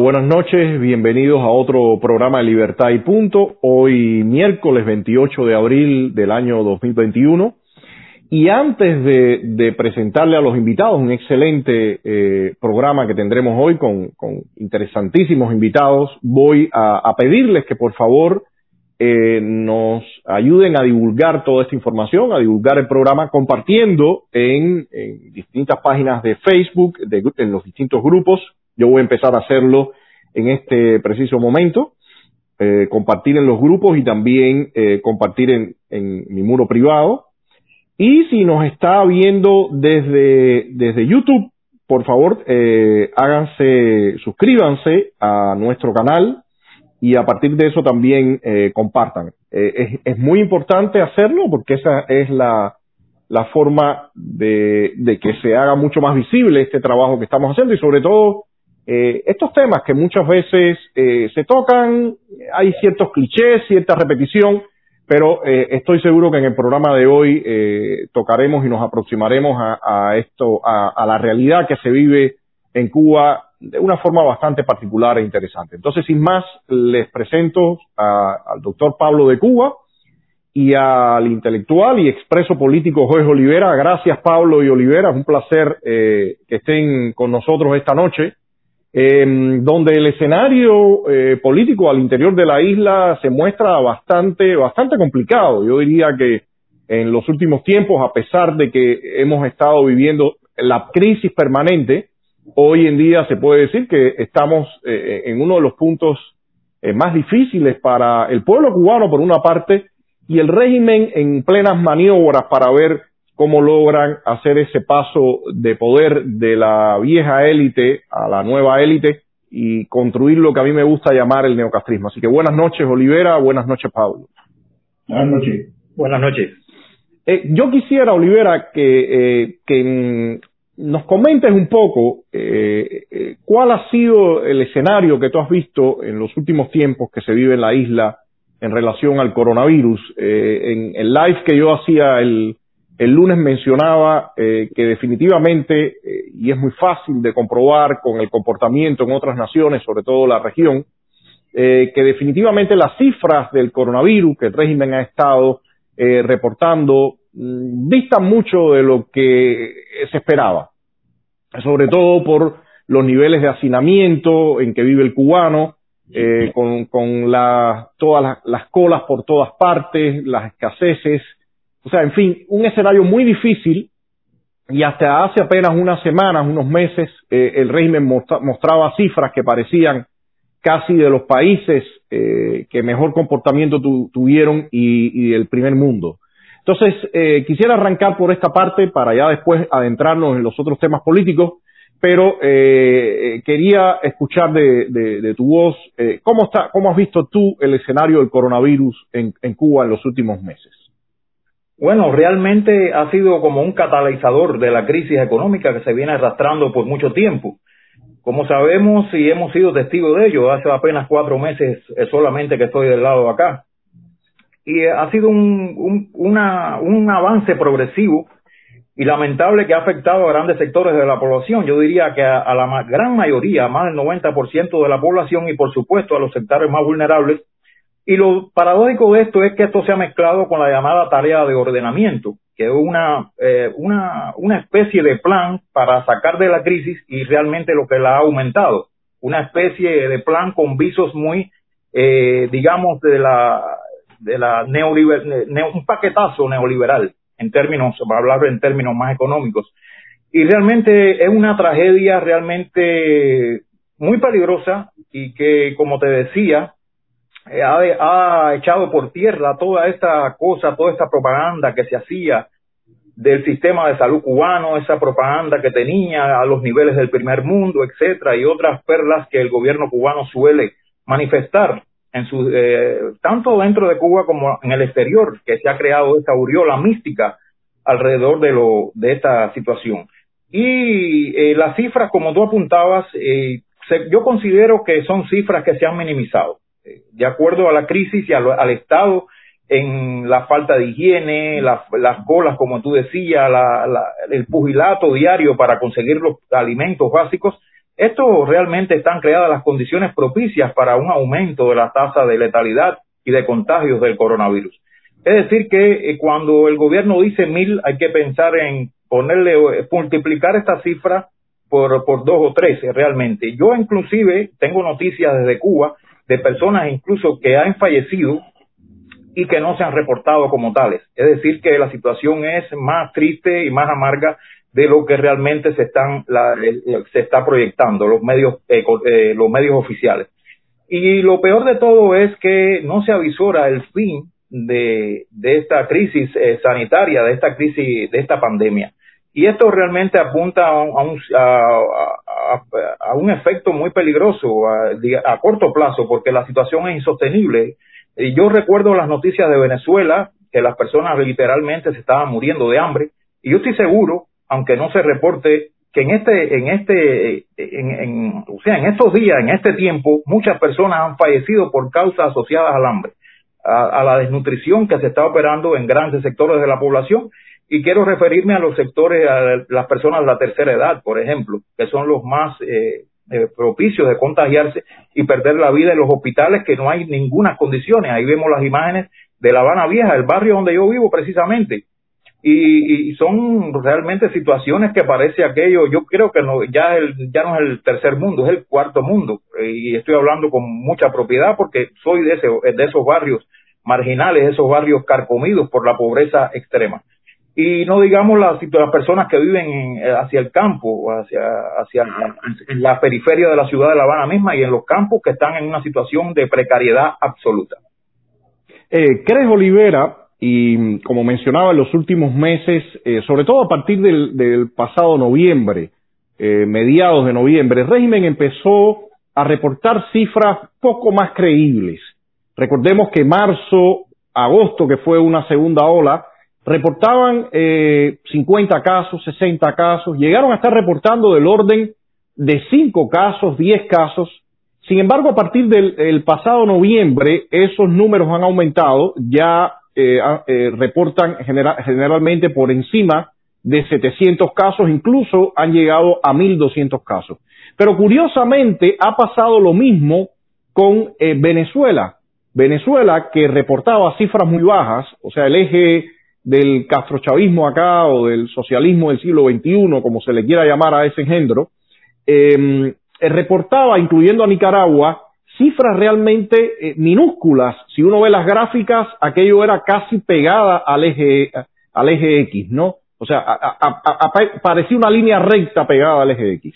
Buenas noches, bienvenidos a otro programa de Libertad y Punto. Hoy miércoles 28 de abril del año 2021. Y antes de, presentarle a los invitados un excelente eh, programa que tendremos hoy con, interesantísimos invitados, voy a, pedirles que por favor eh, nos ayuden a divulgar toda esta información, a divulgar el programa compartiendo en, distintas páginas de Facebook, en los distintos grupos yo voy a empezar a hacerlo en este preciso momento, eh, compartir en los grupos y también eh, compartir en, mi muro privado. Y si nos está viendo desde, desde YouTube, por favor, eh, háganse, suscríbanse a nuestro canal y a partir de eso también compartan. Es, es, muy importante hacerlo porque esa es la, la forma de, de, que se haga mucho más visible este trabajo que estamos haciendo y sobre todo eh, estos temas que muchas veces eh, se tocan, hay ciertos clichés, cierta repetición, pero eh, estoy seguro que en el programa de hoy tocaremos y nos aproximaremos a, esto, a, la realidad que se vive en Cuba de una forma bastante particular e interesante. Entonces, sin más, les presento al doctor Pablo de Cuba y al intelectual y expreso político Jorge Olivera. Gracias, Pablo y Olivera. Es un placer que estén con nosotros esta noche eh, donde el escenario eh, político al interior de la isla se muestra bastante, bastante complicado. Yo diría que en los últimos tiempos, a pesar de que hemos estado viviendo la crisis permanente, hoy en día se puede decir que estamos eh, en uno de los puntos eh, más difíciles para el pueblo cubano, por una parte, y el régimen en plenas maniobras para ver cómo logran hacer ese paso de poder de la vieja élite a la nueva élite y construir lo que a mí me gusta llamar el neocastrismo. Así que buenas noches, Olivera, buenas noches, Pablo. Buenas noches. Buenas noches. Eh, yo quisiera, Olivera, que, eh, que nos comentes un poco eh, cuál ha sido el escenario que tú has visto en los últimos tiempos que se vive en la isla en relación al coronavirus. en el live que yo hacía el, el lunes mencionaba eh, que definitivamente, eh, y es muy fácil de comprobar con el comportamiento en otras naciones, sobre todo la región, eh, que definitivamente las cifras del coronavirus que el régimen ha estado reportando mm, distan mucho de lo que se esperaba, sobre todo por los niveles de hacinamiento en que vive el cubano, con, con todas las colas por todas partes, las escaseces, o sea, en fin, un escenario muy difícil y hasta hace apenas unas semanas, unos meses, eh, el régimen mostraba cifras que parecían casi de los países eh, que mejor comportamiento tuvieron y, del primer mundo. Entonces, eh, quisiera arrancar por esta parte para ya después adentrarnos en los otros temas políticos, pero quería escuchar de, tu voz cómo, está, cómo has visto tú el escenario del coronavirus en Cuba en los últimos meses. Bueno, realmente ha sido como un catalizador de la crisis económica que se viene arrastrando por mucho tiempo. Como sabemos y hemos sido testigos de ello, hace apenas cuatro meses solamente que estoy del lado de acá. Y ha sido un, un avance progresivo y lamentable que ha afectado a grandes sectores de la población. Yo diría que a, a la gran mayoría, más del 90% de la población y por supuesto a los sectores más vulnerables, y lo paradójico de esto es que esto se ha mezclado con la llamada tarea de ordenamiento, que es una, eh, una, una especie de plan para sacar de la crisis y realmente lo que la ha aumentado. Una especie de plan con visos muy, eh, digamos, de la, de la neoliberal, un paquetazo neoliberal, en términos, para hablar en términos más económicos. Y realmente es una tragedia realmente muy peligrosa y que, como te decía, eh, ha, echado por tierra toda esta cosa, toda esta propaganda que se hacía del sistema de salud cubano, esa propaganda que tenía a los niveles del primer mundo, etcétera, y otras perlas que el gobierno cubano suele manifestar en su, eh, tanto dentro de Cuba como en el exterior, que se ha creado esta aureola mística alrededor de lo de esta situación. Y eh, las cifras, como tú apuntabas, yo considero que son cifras que se han minimizado de acuerdo a la crisis y al, Estado en la falta de higiene, las colas, como tú decías, el pugilato diario para conseguir los alimentos básicos, esto realmente están creadas las condiciones propicias para un aumento de la tasa de letalidad y de contagios del coronavirus. Es decir, que eh, cuando el gobierno dice mil, hay que pensar en ponerle, eh, multiplicar esta cifra por, por dos o tres eh, realmente. Yo inclusive tengo noticias desde Cuba de personas incluso que han fallecido y que no se han reportado como tales. Es decir, que la situación es más triste y más amarga de lo que realmente se están se está proyectando los medios los medios oficiales. Y lo peor de todo es que no se avisora el fin de, de esta crisis eh, sanitaria, de esta crisis, de esta pandemia. Y esto realmente apunta a un, a, a, un efecto muy peligroso a, corto plazo, porque la situación es insostenible. Y yo recuerdo las noticias de Venezuela, que las personas literalmente se estaban muriendo de hambre, y yo estoy seguro, aunque no se reporte, que en este, en este, en, en, o sea, en estos días, en este tiempo, muchas personas han fallecido por causas asociadas al hambre a, la desnutrición que se está operando en grandes sectores de la población y quiero referirme a los sectores, a las personas de la tercera edad, por ejemplo, que son los más eh, eh, propicios de contagiarse y perder la vida en los hospitales que no hay ninguna condiciones. Ahí vemos las imágenes de La Habana Vieja, el barrio donde yo vivo precisamente. Y, son realmente situaciones que parece aquello, yo creo que no, ya, el, ya no es el tercer mundo, es el cuarto mundo. Y estoy hablando con mucha propiedad porque soy de, ese, de esos barrios marginales, esos barrios carcomidos por la pobreza extrema. Y no digamos las, las personas que viven hacia el campo, hacia, hacia en la periferia de la ciudad de La Habana misma y en los campos que están en una situación de precariedad absoluta. Eh, ¿Crees, Olivera, y como mencionaba en los últimos meses, eh, sobre todo a partir del, del pasado noviembre, eh, mediados de noviembre, el régimen empezó a reportar cifras poco más creíbles Recordemos que marzo, agosto, que fue una segunda ola, reportaban eh, 50 casos, 60 casos, llegaron a estar reportando del orden de 5 casos, 10 casos. Sin embargo, a partir del pasado noviembre, esos números han aumentado, ya eh, eh, reportan generalmente por encima de 700 casos, incluso han llegado a 1.200 casos. Pero curiosamente ha pasado lo mismo con eh, Venezuela. Venezuela, que reportaba cifras muy bajas, o sea, el eje del castrochavismo acá o del socialismo del siglo XXI, como se le quiera llamar a ese engendro, em, eh, reportaba, incluyendo a Nicaragua, cifras realmente eh, minúsculas. Si uno ve las gráficas, aquello era casi pegada al eje, al eje X, ¿no? O sea, parecía una línea recta pegada al eje X.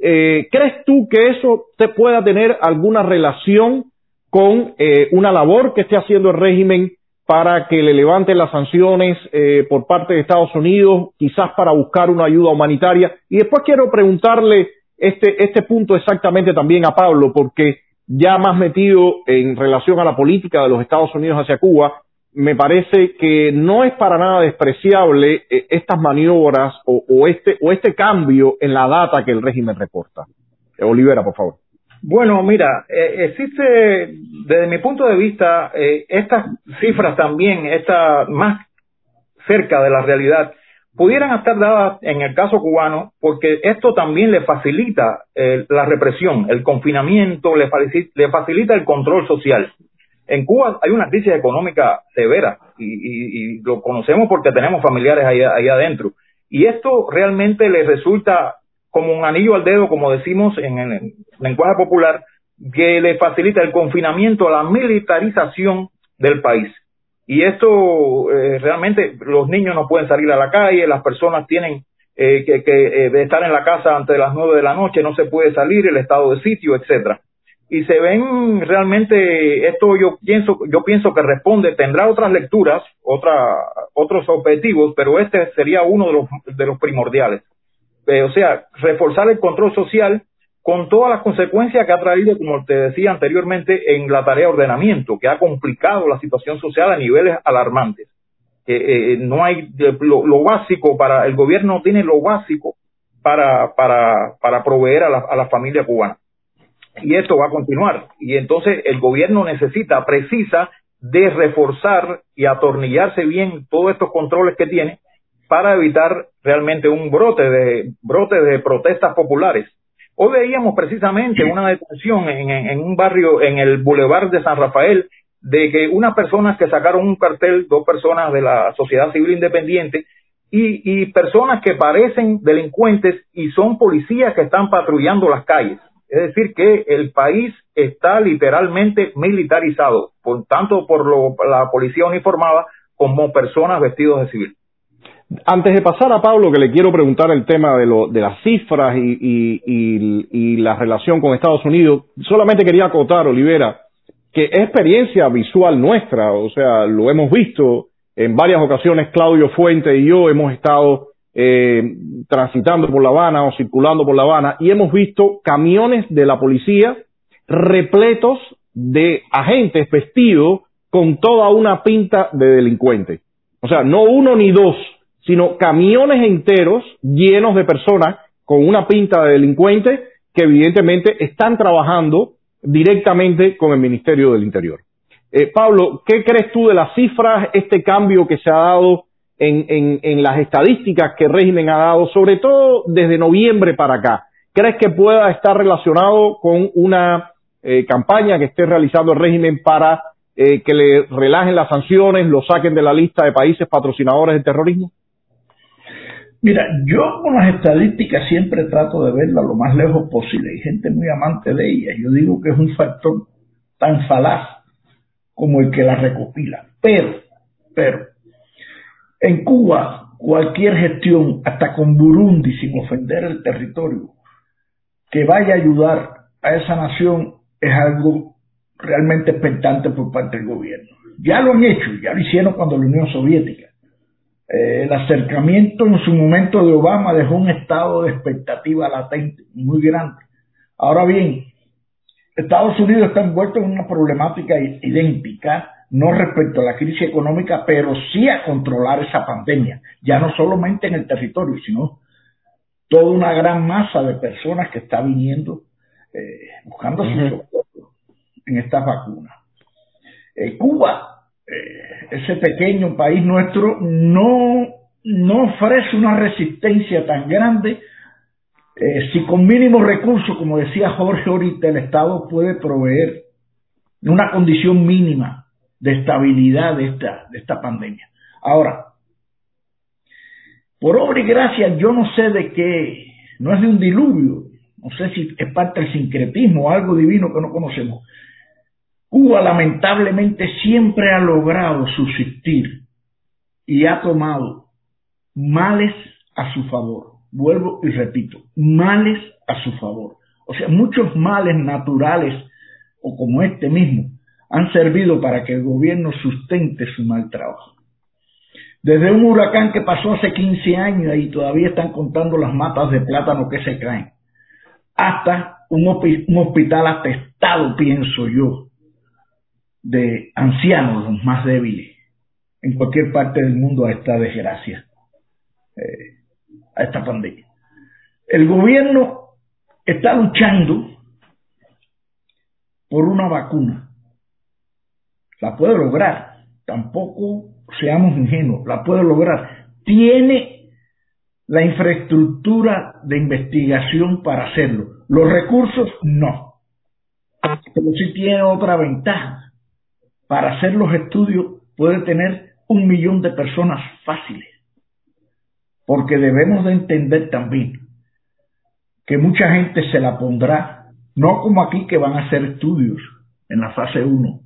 Eh, ¿Crees tú que eso te pueda tener alguna relación con una labor que esté haciendo el régimen para que le levanten las sanciones eh, por parte de Estados Unidos, quizás para buscar una ayuda humanitaria. Y después quiero preguntarle este, este punto exactamente también a Pablo, porque ya más metido en relación a la política de los Estados Unidos hacia Cuba, me parece que no es para nada despreciable eh, estas maniobras o, o, este, o este cambio en la data que el régimen reporta. Olivera, por favor. Bueno, mira, eh, existe, desde mi punto de vista, eh, estas cifras también, esta más cerca de la realidad, pudieran estar dadas en el caso cubano porque esto también le facilita eh, la represión, el confinamiento, le, le facilita el control social. En Cuba hay una crisis económica severa y, y, lo conocemos porque tenemos familiares ahí, ahí adentro. Y esto realmente le resulta como un anillo al dedo, como decimos en el lenguaje popular, que le facilita el confinamiento a la militarización del país. Y esto eh, realmente los niños no pueden salir a la calle, las personas tienen eh, que, que eh, estar en la casa antes de las nueve de la noche, no se puede salir, el estado de sitio, etcétera. Y se ven realmente esto yo pienso yo pienso que responde tendrá otras lecturas, otra, otros objetivos, pero este sería uno de los de los primordiales. Eh, o sea, reforzar el control social con todas las consecuencias que ha traído, como te decía anteriormente, en la tarea de ordenamiento, que ha complicado la situación social a niveles alarmantes. Eh, no hay lo, básico para, el gobierno tiene lo básico para, para, para proveer a la, a la familia cubana. Y esto va a continuar. Y entonces el gobierno necesita, precisa de reforzar y atornillarse bien todos estos controles que tiene para evitar realmente un brote de brote de protestas populares Hoy veíamos precisamente una detención en, en, un barrio, en el Boulevard de San Rafael, de que unas personas que sacaron un cartel, dos personas de la sociedad civil independiente, y, y personas que parecen delincuentes y son policías que están patrullando las calles. Es decir, que el país está literalmente militarizado, por, tanto por lo, la policía uniformada como personas vestidos de civil. Antes de pasar a Pablo, que le quiero preguntar el tema de, lo, de las cifras y, y, y, la relación con Estados Unidos, solamente quería acotar, Olivera, que es experiencia visual nuestra, o sea, lo hemos visto en varias ocasiones, Claudio Fuente y yo hemos estado eh, transitando por La Habana o circulando por La Habana y hemos visto camiones de la policía repletos de agentes vestidos con toda una pinta de delincuente. O sea, no uno ni dos, sino camiones enteros llenos de personas con una pinta de delincuente que evidentemente están trabajando directamente con el Ministerio del Interior. Eh, Pablo, ¿qué crees tú de las cifras, este cambio que se ha dado en, en, en, las estadísticas que el régimen ha dado, sobre todo desde noviembre para acá? ¿Crees que pueda estar relacionado con una eh, campaña que esté realizando el régimen para eh, que le relajen las sanciones, lo saquen de la lista de países patrocinadores del terrorismo? Mira, yo con las estadísticas siempre trato de verlas lo más lejos posible. Hay gente muy amante de ellas. Yo digo que es un factor tan falaz como el que las recopila. Pero, pero, en Cuba, cualquier gestión, hasta con Burundi, sin ofender el territorio, que vaya a ayudar a esa nación es algo realmente expectante por parte del gobierno. Ya lo han hecho, ya lo hicieron cuando la Unión Soviética. Eh, el acercamiento en su momento de Obama dejó un estado de expectativa latente muy grande. Ahora bien, Estados Unidos está envuelto en una problemática idéntica, no respecto a la crisis económica, pero sí a controlar esa pandemia, ya no solamente en el territorio, sino toda una gran masa de personas que está viniendo eh, buscando su en estas vacunas. Eh, Cuba ese pequeño país nuestro no, no ofrece una resistencia tan grande eh, si con mínimos recursos, como decía Jorge ahorita, el Estado puede proveer una condición mínima de estabilidad de esta, de esta pandemia. Ahora, por obra y gracia, yo no sé de qué, no es de un diluvio, no sé si es parte del sincretismo o algo divino que no conocemos, Cuba lamentablemente siempre ha logrado subsistir y ha tomado males a su favor. Vuelvo y repito, males a su favor. O sea, muchos males naturales o como este mismo han servido para que el gobierno sustente su mal trabajo. Desde un huracán que pasó hace 15 años y todavía están contando las matas de plátano que se caen, hasta un, hospital atestado, pienso yo, de ancianos, los más débiles, en cualquier parte del mundo a esta desgracia, eh, a esta pandemia. El gobierno está luchando por una vacuna. La puede lograr. Tampoco seamos ingenuos. La puede lograr. Tiene la infraestructura de investigación para hacerlo. Los recursos no. Pero sí tiene otra ventaja para hacer los estudios puede tener un millón de personas fáciles. Porque debemos de entender también que mucha gente se la pondrá, no como aquí que van a hacer estudios en la fase 1,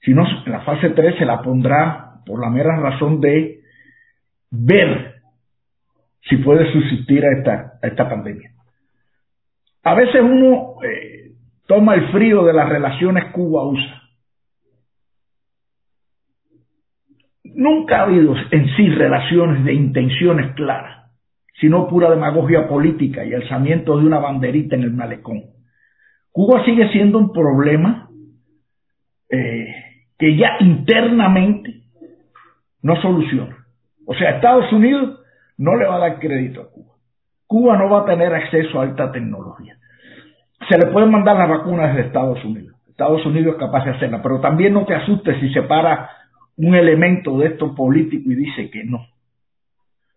sino en la fase 3 se la pondrá por la mera razón de ver si puede subsistir a esta, esta pandemia. A veces uno eh, toma el frío de las relaciones Cuba-USA Nunca ha habido en sí relaciones de intenciones claras, sino pura demagogia política y alzamiento de una banderita en el malecón. Cuba sigue siendo un problema eh, que ya internamente no soluciona. O sea, Estados Unidos no le va a dar crédito a Cuba. Cuba no va a tener acceso a alta tecnología. Se le pueden mandar las vacunas desde Estados Unidos. Estados Unidos es capaz de hacerla, pero también no te asustes si se para un elemento de esto político y dice que no.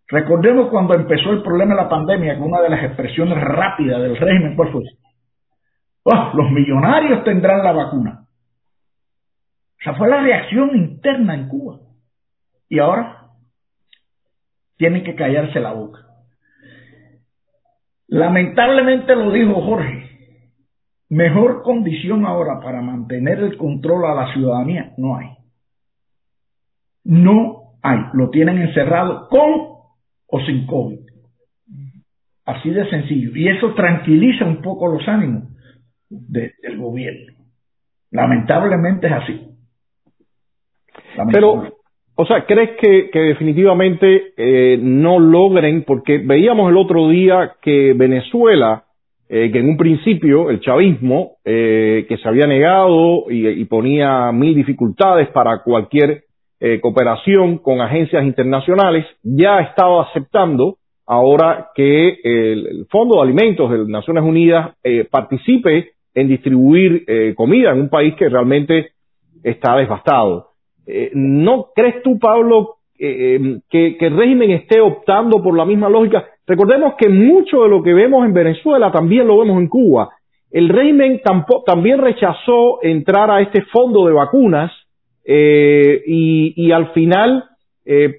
Recordemos cuando empezó el problema de la pandemia, que una de las expresiones rápidas del régimen, ¿cuál fue? Oh, los millonarios tendrán la vacuna. O sea, fue la reacción interna en Cuba. Y ahora tienen que callarse la boca. Lamentablemente lo dijo Jorge, mejor condición ahora para mantener el control a la ciudadanía no hay. No hay. Lo tienen encerrado con o sin COVID. Así de sencillo. Y eso tranquiliza un poco los ánimos del gobierno. Lamentablemente es así. Pero, o sea, ¿crees que, definitivamente eh, no logren? Porque veíamos el otro día que Venezuela, eh, que en un principio el chavismo, eh, que se había negado y, y, ponía mil dificultades para cualquier cooperación con agencias internacionales, ya estaba aceptando ahora que el, Fondo de Alimentos de las Naciones Unidas participe en distribuir comida en un país que realmente está devastado. Eh, ¿No crees tú, Pablo, eh, em, que, el régimen esté optando por la misma lógica? Recordemos que mucho de lo que vemos en Venezuela también lo vemos en Cuba. El régimen también rechazó entrar a este fondo de vacunas eh, y, al final,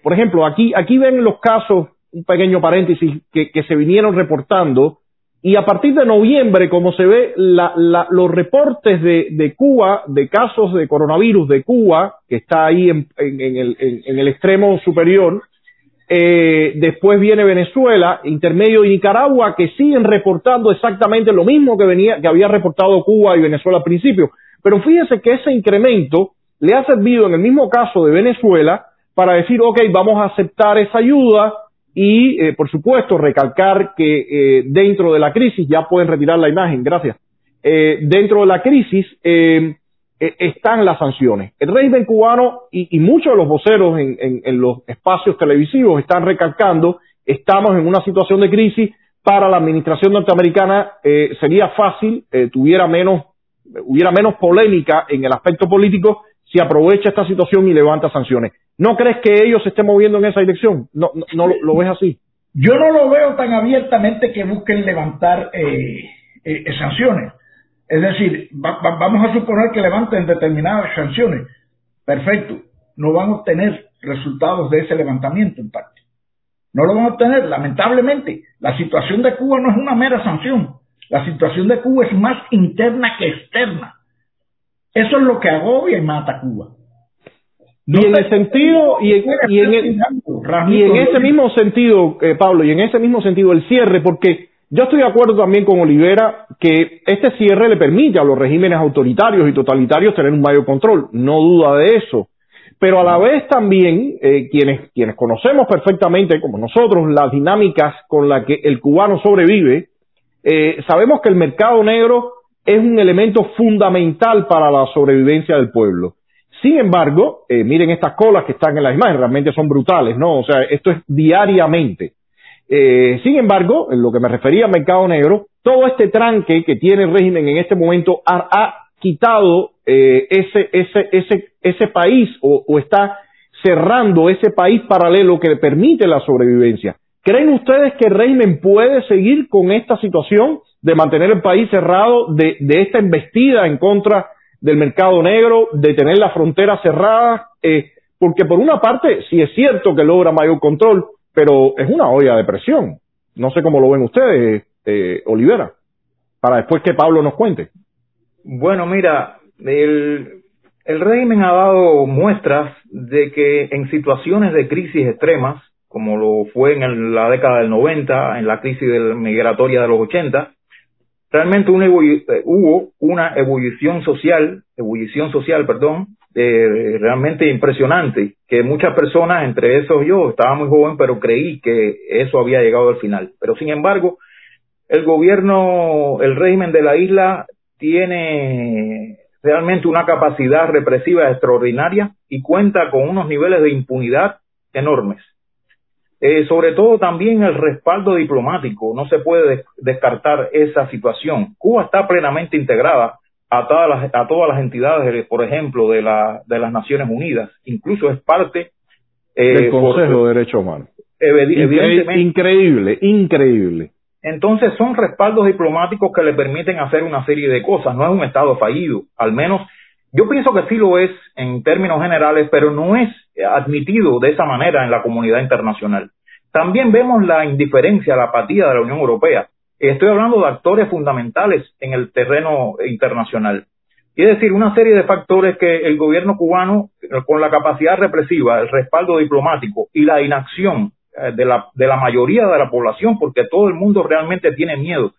por ejemplo, aquí, aquí ven los casos, un pequeño paréntesis, que se vinieron reportando y a partir de noviembre, como se ve, los reportes de, Cuba, de casos de coronavirus de Cuba, que está ahí en, el, extremo superior, eh, después viene Venezuela, intermedio y Nicaragua, que siguen reportando exactamente lo mismo que, venía, que había reportado Cuba y Venezuela al principio. Pero fíjense que ese incremento le ha servido en el mismo caso de Venezuela para decir, ok, vamos a aceptar esa ayuda, y, eh, por supuesto, recalcar que eh, dentro de la crisis, ya pueden retirar la imagen, gracias, eh, dentro de la crisis están las sanciones. El régimen cubano y, muchos de los voceros en, en, los espacios televisivos están recalcando, estamos en una situación de crisis, para la administración norteamericana sería fácil, tuviera menos, hubiera menos polémica en el aspecto político si aprovecha esta situación y levanta sanciones. ¿No crees que ellos se estén moviendo en esa dirección? ¿No, no, lo, ves así? Yo no lo veo tan abiertamente que busquen levantar eh, eh, sanciones. Es decir, vamos a suponer que levanten determinadas sanciones. Perfecto. No van a obtener resultados de ese levantamiento en parte. No lo van a obtener. Lamentablemente, la situación de Cuba no es una mera sanción. La situación de Cuba es más interna que externa. Eso es lo que agobia y mata a Cuba. y en el sentido, y en, y en, ese mismo sentido, eh, Pablo, y en ese mismo sentido el cierre, porque yo estoy de acuerdo también con Olivera que este cierre le permite a los regímenes autoritarios y totalitarios tener un mayor control, no duda de eso. Pero a la vez también, eh, quienes, quienes conocemos perfectamente, como nosotros, las dinámicas con las que el cubano sobrevive, eh, sabemos que el mercado negro es un elemento fundamental para la sobrevivencia del pueblo. Sin embargo, eh, miren estas colas que están en las imágenes, realmente son brutales, ¿no? O sea, esto es diariamente. Eh, sin embargo, en lo que me refería al mercado negro, todo este tranque que tiene el régimen en este momento ha, quitado eh, ese, país o, está cerrando ese país paralelo que permite la sobrevivencia. ¿Creen ustedes que el régimen puede seguir con esta situación de mantener el país cerrado, de, esta embestida en contra del mercado negro, de tener la frontera cerrada, eh, porque por una parte sí es cierto que logra mayor control, pero es una olla de presión. No sé cómo lo ven ustedes, eh, Olivera, para después que Pablo nos cuente. Bueno, mira, el, el régimen ha dado muestras de que en situaciones de crisis extremas, como lo fue en la década del 90, en la crisis migratoria de los 80, realmente una eh, hubo una ebullición social, ebullición social, perdón, eh, realmente impresionante, que muchas personas, entre esos yo, estaba muy joven, pero creí que eso había llegado al final. Pero sin embargo, el gobierno, el régimen de la isla tiene realmente una capacidad represiva extraordinaria y cuenta con unos niveles de impunidad enormes. Eh, sobre todo también el respaldo diplomático. No se puede descartar esa situación. Cuba está plenamente integrada a todas las, a todas las entidades, por ejemplo, de, la, de las Naciones Unidas. Incluso es parte eh, del Consejo de Derechos Humanos. evidentemente. Increíble, increíble. Entonces son respaldos diplomáticos que le permiten hacer una serie de cosas. No es un Estado fallido, al menos yo pienso que sí lo es en términos generales, pero no es admitido de esa manera en la comunidad internacional. También vemos la indiferencia, la apatía de la Unión Europea. Estoy hablando de actores fundamentales en el terreno internacional. Es decir, una serie de factores que el gobierno cubano, con la capacidad represiva, el respaldo diplomático y la inacción eh, de la, de la mayoría de la población, porque todo el mundo realmente tiene miedo.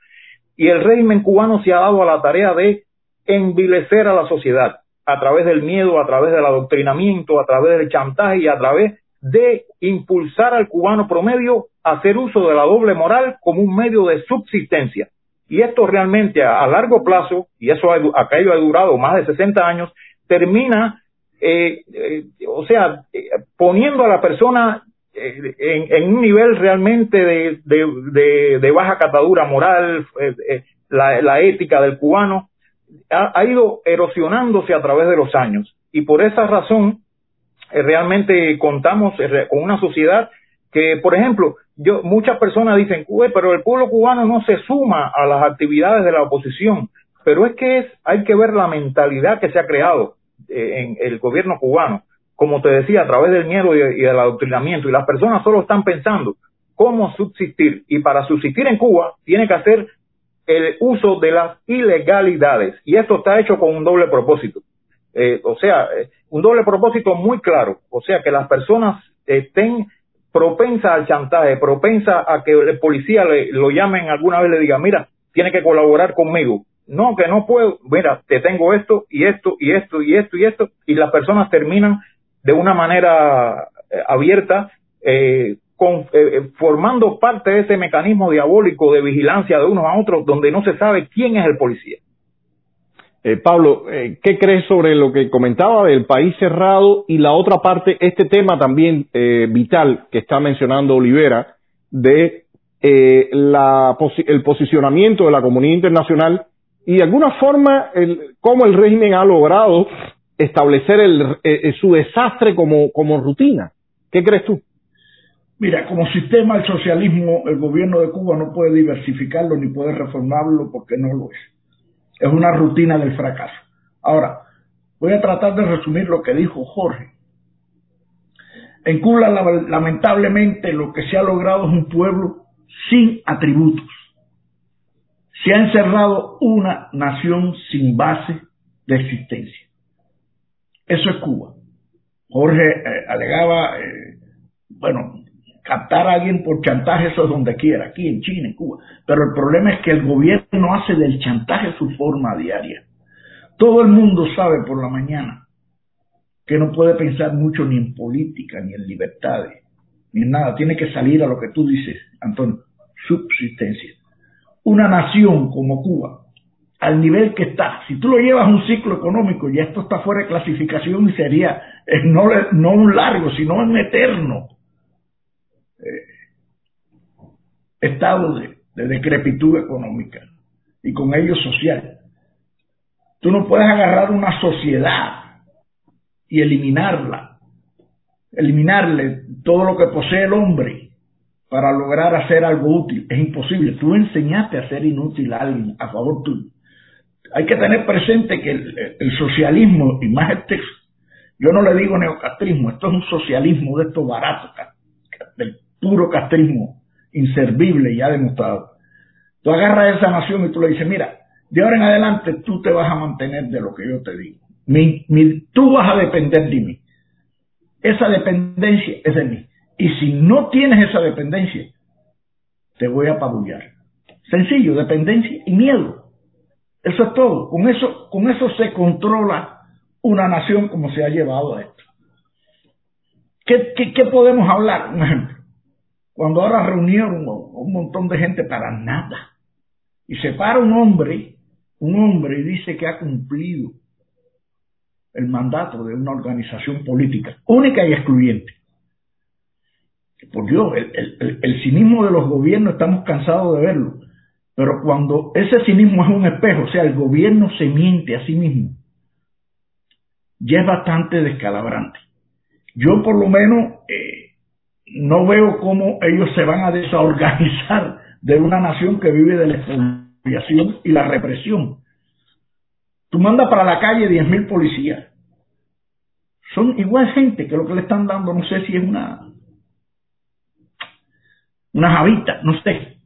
Y el régimen cubano se ha dado a la tarea de envilecer a la sociedad a través del miedo, a través del adoctrinamiento, a través del chantaje y a través de impulsar al cubano promedio a hacer uso de la doble moral como un medio de subsistencia. Y esto realmente a, largo plazo, y eso aquello ha durado más de 60 años, termina, eh, eh, o sea, eh, poniendo a la persona en, un nivel realmente de, baja catadura moral, la, ética del cubano ha, ido erosionándose a través de los años. Y por esa razón, realmente contamos con una sociedad que, por ejemplo, yo, muchas personas dicen, pero el pueblo cubano no se suma a las actividades de la oposición. Pero es que es, hay que ver la mentalidad que se ha creado en el gobierno cubano como te decía, a través del miedo y, del adoctrinamiento, y las personas solo están pensando cómo subsistir, y para subsistir en Cuba tiene que hacer el uso de las ilegalidades, y esto está hecho con un doble propósito. Eh, o sea, eh, un doble propósito muy claro, o sea, que las personas estén propensas al chantaje, propensas a que el policía le, lo llamen alguna vez le diga, mira, tiene que colaborar conmigo. No, que no puedo, mira, te tengo esto y esto y esto y esto y esto, y las personas terminan de una manera eh, abierta, eh, con, eh, formando parte de ese mecanismo diabólico de vigilancia de unos a otros, donde no se sabe quién es el policía. Pablo, ¿qué crees sobre lo que comentaba del país cerrado y la otra parte, este tema también vital que está mencionando Olivera, de la, el posicionamiento de la comunidad internacional y de alguna forma el, cómo el régimen ha logrado establecer el, eh, eh, su desastre como, como rutina. ¿Qué crees tú? Mira, como sistema el socialismo, el gobierno de Cuba no puede diversificarlo ni puede reformarlo porque no lo es. Es una rutina del fracaso. Ahora, voy a tratar de resumir lo que dijo Jorge. En Cuba, lamentablemente, lo que se ha logrado es un pueblo sin atributos. Se ha encerrado una nación sin base de existencia. Eso es Cuba. Jorge eh, alegaba, eh, bueno, captar a alguien por chantaje, eso es donde quiera, aquí en China, en Cuba. Pero el problema es que el gobierno hace del chantaje su forma diaria. Todo el mundo sabe por la mañana que no puede pensar mucho ni en política, ni en libertades, ni en nada. Tiene que salir a lo que tú dices, Antonio, subsistencia. Una nación como Cuba, al nivel que está. Si tú lo llevas a un ciclo económico, ya esto está fuera de clasificación y sería eh, no, no un largo, sino un eterno eh, estado de, de decrepitud económica y con ello social. Tú no puedes agarrar una sociedad y eliminarla, eliminarle todo lo que posee el hombre para lograr hacer algo útil. Es imposible. Tú enseñaste a ser inútil a alguien a favor tuyo hay que tener presente que el, socialismo, y más este, yo no le digo neocastrismo, esto es un socialismo de estos baratos, puro castrismo, inservible, ya demostrado. Tú agarras esa nación y tú le dices, mira, de ahora en adelante tú te vas a mantener de lo que yo te digo. tú vas a depender de mí. Esa dependencia es de mí. Y si no tienes esa dependencia, te voy a apabullar. Sencillo, dependencia y miedo. Eso es todo. Con eso, con eso se controla una nación como se ha llevado a esto. ¿Qué, qué, podemos hablar? Cuando ahora reunieron un montón de gente para nada. Y se para un hombre, un hombre y dice que ha cumplido el mandato de una organización política, única y excluyente. Por Dios, el, cinismo de los gobiernos estamos cansados de verlo. Pero cuando ese cinismo es un espejo, o sea, el gobierno se miente a sí mismo, ya es bastante descalabrante. Yo por lo menos, eh, no veo cómo ellos se van a desorganizar de una nación que vive de la expropiación y la represión. Tú mandas para la calle 10.000 policías. Son igual gente que lo que le están dando, no sé si es una, una javita, no sé.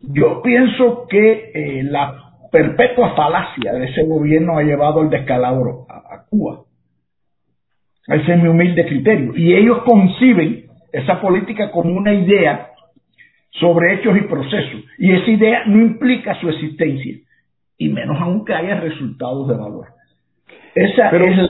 Yo pienso que eh, la perpetua falacia de ese gobierno ha llevado al descalabro a, Cuba. Ese es mi humilde criterio. Y ellos conciben esa política como una idea sobre hechos y procesos. Y esa idea no implica su existencia, y menos aún que haya resultados de valor. Esa es la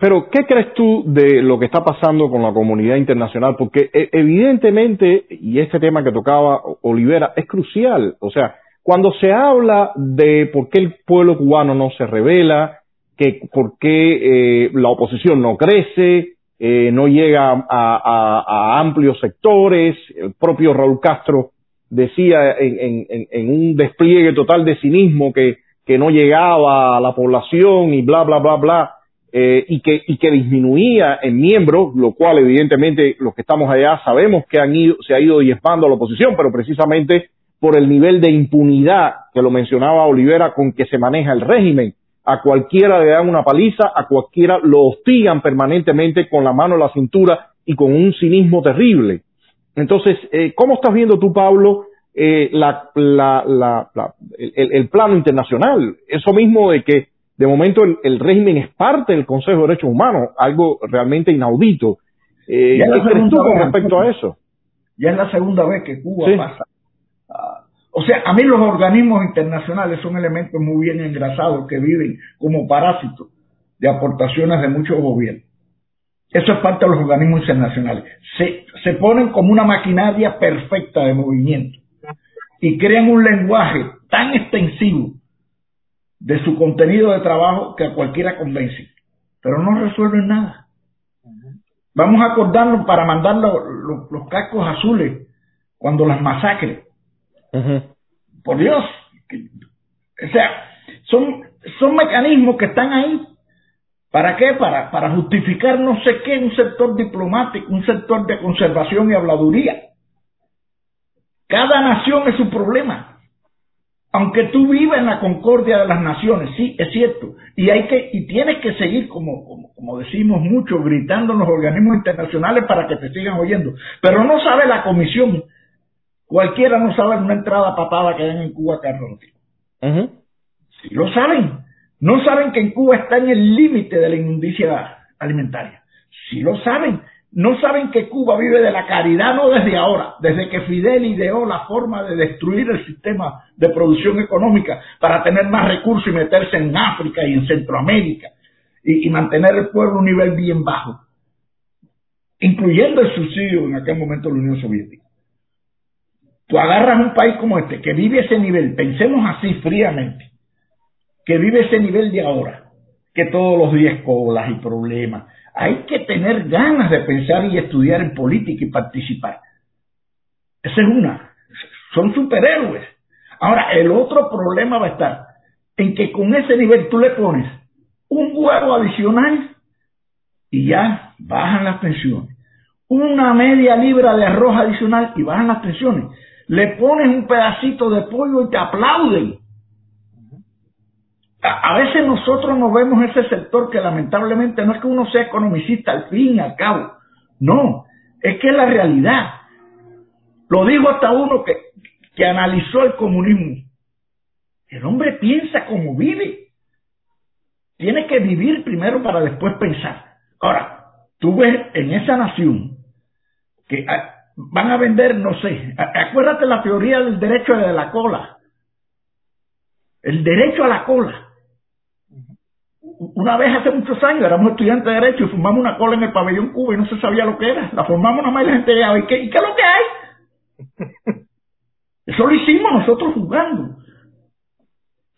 pero, ¿qué crees tú de lo que está pasando con la comunidad internacional? Porque e, evidentemente, y este tema que tocaba Olivera, es crucial. O sea, cuando se habla de por qué el pueblo cubano no se revela, que por qué eh, la oposición no crece, eh, no llega a, amplios sectores, el propio Raúl Castro decía en, un despliegue total de cinismo que, que no llegaba a la población y bla, bla, bla, bla. Eh, y, que, y que disminuía en miembros, lo cual evidentemente los que estamos allá sabemos que han ido, se ha ido diezmando a la oposición, pero precisamente por el nivel de impunidad que lo mencionaba Olivera con que se maneja el régimen. A cualquiera le dan una paliza, a cualquiera lo hostigan permanentemente con la mano en la cintura y con un cinismo terrible. Entonces, eh, ¿cómo estás viendo tú, Pablo, eh, la, la, la, el, el, plano internacional? Eso mismo de que de momento el, régimen es parte del Consejo de Derechos Humanos, algo realmente inaudito. Eh, ¿Qué crees tú con respecto a eso? Ya es la segunda vez que Cuba pasa. O sea, a mí los organismos internacionales son elementos muy bien engrasados que viven como parásitos de aportaciones de muchos gobiernos. Eso es parte de los organismos internacionales. Se, se ponen como una maquinaria perfecta de movimiento y crean un lenguaje tan extensivo de su contenido de trabajo que a cualquiera convence, pero no resuelven nada. Vamos a acordarnos para mandar los cascos azules cuando las masacres. Por Dios. O sea, son, son mecanismos que están ahí. ¿Para qué? Para, para justificar no sé qué, un sector diplomático, un sector de conservación y habladuría. Cada nación es su problema aunque tú vivas en la concordia de las naciones, sí, es cierto, y hay que, y tienes que seguir, como, como, decimos mucho, gritando en los organismos internacionales para que te sigan oyendo, pero no sabe la comisión, cualquiera no sabe una entrada patada que den en Cuba, Carlos. Sí lo saben, no saben que en Cuba está en el límite de la inmundicia alimentaria, sí lo saben, no saben que Cuba vive de la caridad no desde ahora, desde que Fidel ideó la forma de destruir el sistema de producción económica para tener más recursos y meterse en África y en Centroamérica y, mantener el pueblo a un nivel bien bajo, incluyendo el subsidio en aquel momento de la Unión Soviética. Tú agarras un país como este que vive ese nivel, pensemos así fríamente, que vive ese nivel de ahora, que todos los días colas y problemas, hay que tener ganas de pensar y estudiar en política y participar. Esa es una. Son superhéroes. Ahora, el otro problema va a estar en que con ese nivel tú le pones un huevo adicional y ya bajan las pensiones. Una media libra de arroz adicional y bajan las pensiones. Le pones un pedacito de pollo y te aplauden a, veces nosotros no vemos ese sector que lamentablemente no es que uno sea economicista al fin y al cabo, no, es que es la realidad. Lo dijo hasta uno que, que analizó el comunismo. El hombre piensa como vive. Tiene que vivir primero para después pensar. Ahora, tú ves en esa nación que ah, van a vender, no sé, acuérdate la teoría del derecho de la cola. El derecho a la cola una vez hace muchos años éramos estudiantes de Derecho y formamos una cola en el pabellón Cuba y no se sabía lo que era. La formamos una más y la gente ¿y qué, ¿y qué es lo que hay? Eso lo hicimos nosotros jugando,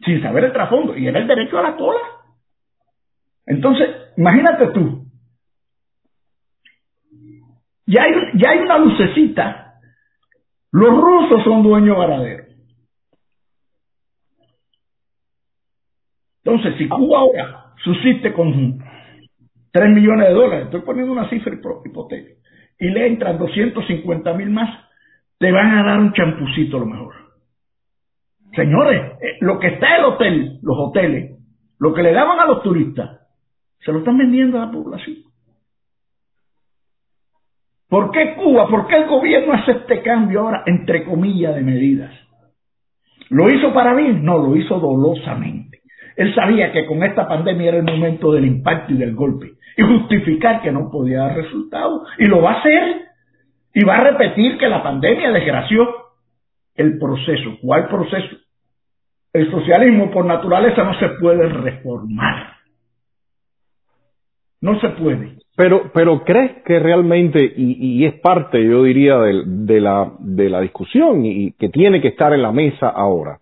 sin saber el trasfondo, y era el derecho a la cola. Entonces, imagínate tú, ya hay, ya hay una lucecita, los rusos son dueños ganaderos. Entonces, si Cuba ahora subsiste con 3 millones de dólares, estoy poniendo una cifra hipotética, y le entran 250 mil más, te van a dar un champucito a lo mejor. Señores, eh, lo que está el hotel, los hoteles, lo que le daban a los turistas, se lo están vendiendo a la población. ¿Por qué Cuba? ¿Por qué el gobierno hace este cambio ahora, entre comillas, de medidas? ¿Lo hizo para mí? No, lo hizo dolosamente. Él sabía que con esta pandemia era el momento del impacto y del golpe. Y justificar que no podía dar resultados. Y lo va a hacer. Y va a repetir que la pandemia desgració el proceso. ¿Cuál proceso? El socialismo por naturaleza no se puede reformar. No se puede. Pero, pero crees que realmente, y, es parte, yo diría, de, la, de la discusión y que tiene que estar en la mesa ahora,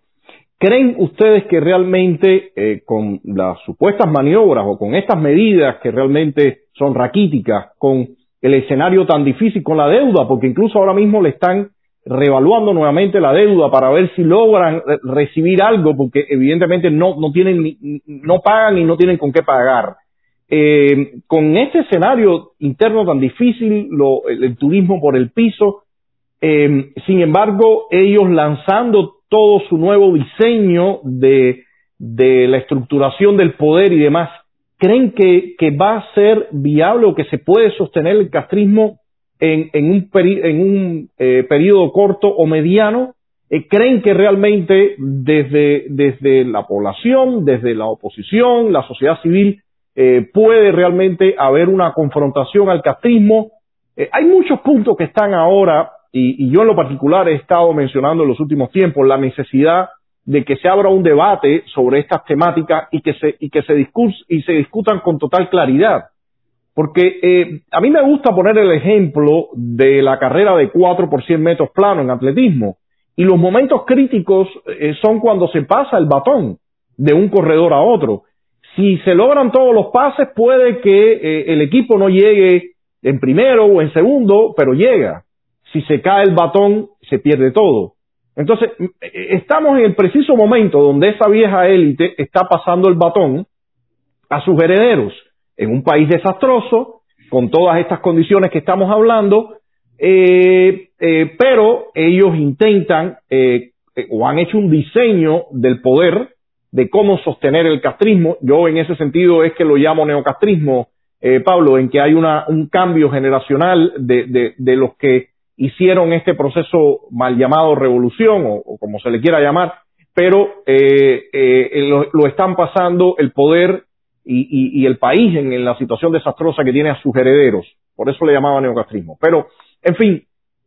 ¿creen ustedes que realmente eh, con las supuestas maniobras o con estas medidas que realmente son raquíticas, con el escenario tan difícil, con la deuda, porque incluso ahora mismo le están revaluando nuevamente la deuda para ver si logran recibir algo, porque evidentemente no, no tienen, no pagan y no tienen con qué pagar. Eh, con este escenario interno tan difícil, el, turismo por el piso, eh, sin embargo, ellos lanzando todo su nuevo diseño de, de la estructuración del poder y demás, ¿creen que, va a ser viable o que se puede sostener el castrismo en, en un, en un eh, periodo corto o mediano? ¿Creen que realmente desde, desde la población, desde la oposición, la sociedad civil, eh, puede realmente haber una confrontación al castrismo. Eh, hay muchos puntos que están ahora, y, yo en lo particular he estado mencionando en los últimos tiempos, la necesidad de que se abra un debate sobre estas temáticas y que se, y que se, y se discutan con total claridad. Porque eh, a mí me gusta poner el ejemplo de la carrera de 4 por 100 metros plano en atletismo. Y los momentos críticos son cuando se pasa el batón de un corredor a otro si se logran todos los pases, puede que eh, el equipo no llegue en primero o en segundo, pero llega. Si se cae el batón, se pierde todo. Entonces, eh, estamos en el preciso momento donde esa vieja élite está pasando el batón a sus herederos en un país desastroso, con todas estas condiciones que estamos hablando, eh, pero ellos intentan o han hecho un diseño del poder de cómo sostener el castrismo. Yo en ese sentido es que lo llamo neocastrismo, eh, Pablo, en que hay una, un cambio generacional de, de, de, los que hicieron este proceso mal llamado revolución o, como se le quiera llamar, pero eh, eh, lo, están pasando el poder y, y, el país en, en, la situación desastrosa que tiene a sus herederos. Por eso le llamaba neocastrismo. Pero, en fin,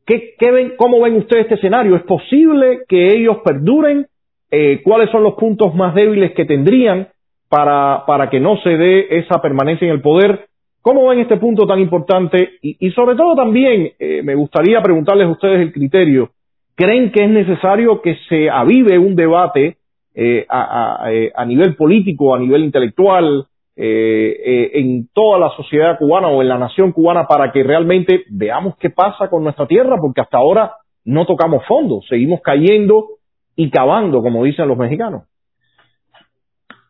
¿qué, qué ven, ¿cómo ven ustedes este escenario? ¿Es posible que ellos perduren eh, cuáles son los puntos más débiles que tendrían para, para que no se dé esa permanencia en el poder. ¿Cómo ven este punto tan importante? Y, sobre todo también eh, me gustaría preguntarles a ustedes el criterio. ¿Creen que es necesario que se avive un debate eh, a, nivel político, a nivel intelectual, en toda la sociedad cubana o en la nación cubana para que realmente veamos qué pasa con nuestra tierra? Porque hasta ahora no tocamos fondo, seguimos cayendo y cavando, como dicen los mexicanos.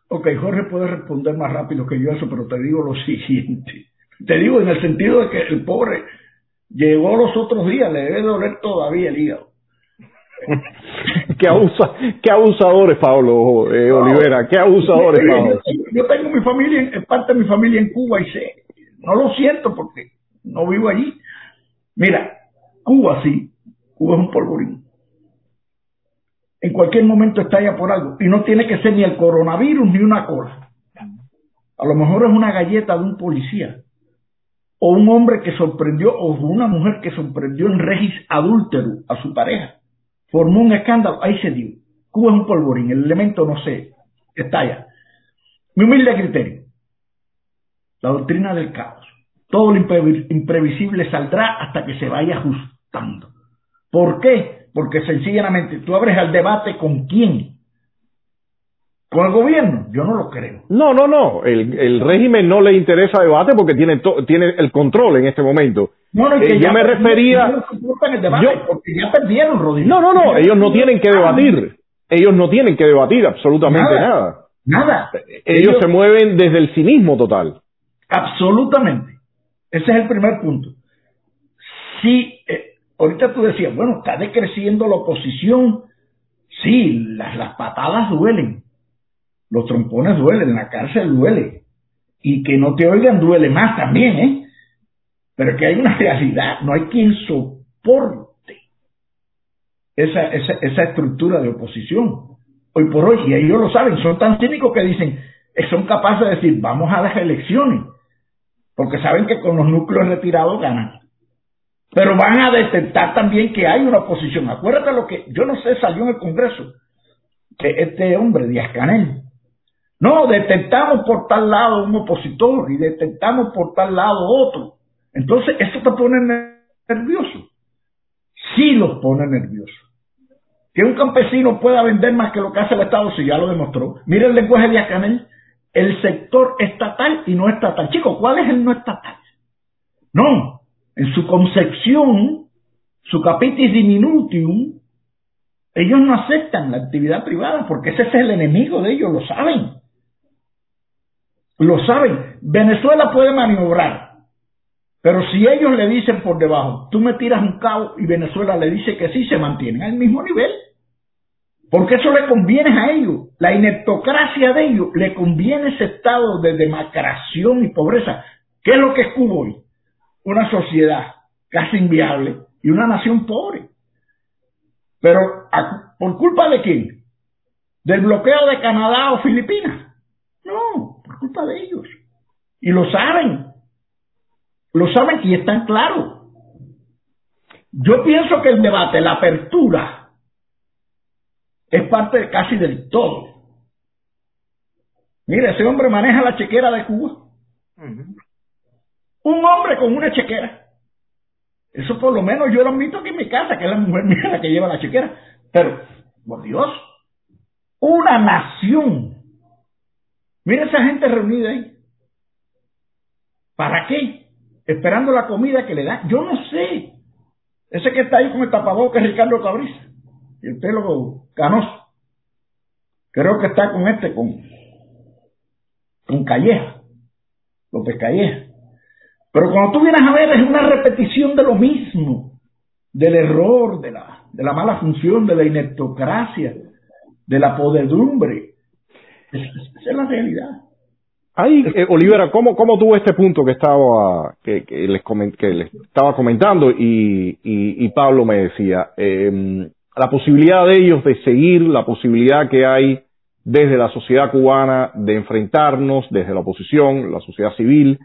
Ok, Jorge puede responder más rápido que yo eso, pero te digo lo siguiente. Te digo en el sentido de que el pobre llegó los otros días, le debe doler todavía el hígado. qué, abusa, qué abusadores, Pablo eh, Olivera, qué abusadores, Pablo. Yo, tengo mi familia, parte de mi familia en Cuba y sé, no lo siento porque no vivo allí. Mira, Cuba sí, Cuba es un polvorín en cualquier momento estalla por algo. Y no tiene que ser ni el coronavirus ni una cola. A lo mejor es una galleta de un policía. O un hombre que sorprendió, o una mujer que sorprendió en regis adúltero a su pareja. Formó un escándalo. Ahí se dio. Cuba es un polvorín. El elemento no sé. Estalla. Mi humilde criterio. La doctrina del caos. Todo lo imprevisible saldrá hasta que se vaya ajustando. ¿Por qué? Porque sencillamente tú abres el debate con quién. ¿Con el gobierno? Yo no lo creo. No, no, no. El, el régimen no le interesa debate porque tiene, tiene el control en este momento. No, no, eh, yo me refería. porque ya perdieron, Rodríguez. No, no, no. Ellos no tienen que debatir. Ellos no tienen que debatir absolutamente nada. Nada. Ellos, se mueven desde el cinismo total. Absolutamente. Ese es el primer punto. sí, eh, ahorita tú decías, bueno, está decreciendo la oposición. Sí, las, patadas duelen, los trompones duelen, la cárcel duele. Y que no te oigan duele más también, ¿eh? Pero que hay una realidad, no hay quien soporte esa, esa, esa estructura de oposición. Hoy por hoy, y ellos lo saben, son tan cínicos que dicen, eh, son capaces de decir, vamos a las elecciones, porque saben que con los núcleos retirados ganan. Pero van a detectar también que hay una oposición. Acuérdate lo que, yo no sé, salió en el Congreso, que este hombre, Díaz Canel, no, detectamos por tal lado un opositor y detectamos por tal lado otro. Entonces, eso te pone nervioso. Sí los pone nervioso. Que un campesino pueda vender más que lo que hace el Estado, si ya lo demostró. Mira el lenguaje de Canel, el sector estatal y no estatal. Chicos, ¿cuál es el no estatal? No, en su concepción, su capitis diminutium, ellos no aceptan la actividad privada porque ese es el enemigo de ellos, lo saben. Lo saben. Venezuela puede maniobrar, pero si ellos le dicen por debajo, tú me tiras un cabo y Venezuela le dice que sí, se mantienen al mismo nivel. Porque eso le conviene a ellos. La ineptocracia de ellos le conviene ese estado de demacración y pobreza. ¿Qué es lo que es Cuba hoy? Una sociedad casi inviable y una nación pobre. Pero ¿por culpa de quién? ¿Del bloqueo de Canadá o Filipinas? No, por culpa de ellos. Y lo saben. Lo saben y están claros. Yo pienso que el debate, la apertura, es parte casi del todo. Mire, ese hombre maneja la chequera de Cuba. Un hombre con una chequera. Eso por lo menos yo lo admito aquí en mi casa, que es la mujer mía la que lleva la chequera. Pero, por Dios, una nación. Mira esa gente reunida ahí. ¿Para qué? Esperando la comida que le da. Yo no sé. Ese que está ahí con el tapabocas es Ricardo Cabrisa y el pelo canoso. Creo que está con este, con, con Calleja, López Calleja. Pero cuando tú vienes a ver, es una repetición de lo mismo, del error, de la, de la mala función, de la ineptocracia, de la podedumbre. Esa es la realidad. Ahí, eh, Olivera, ¿cómo, ¿cómo tuvo este punto que estaba, que, les, que les estaba comentando y, y, Pablo me decía? Eh, la posibilidad de ellos de seguir, la posibilidad que hay desde la sociedad cubana de enfrentarnos, desde la oposición, la sociedad civil,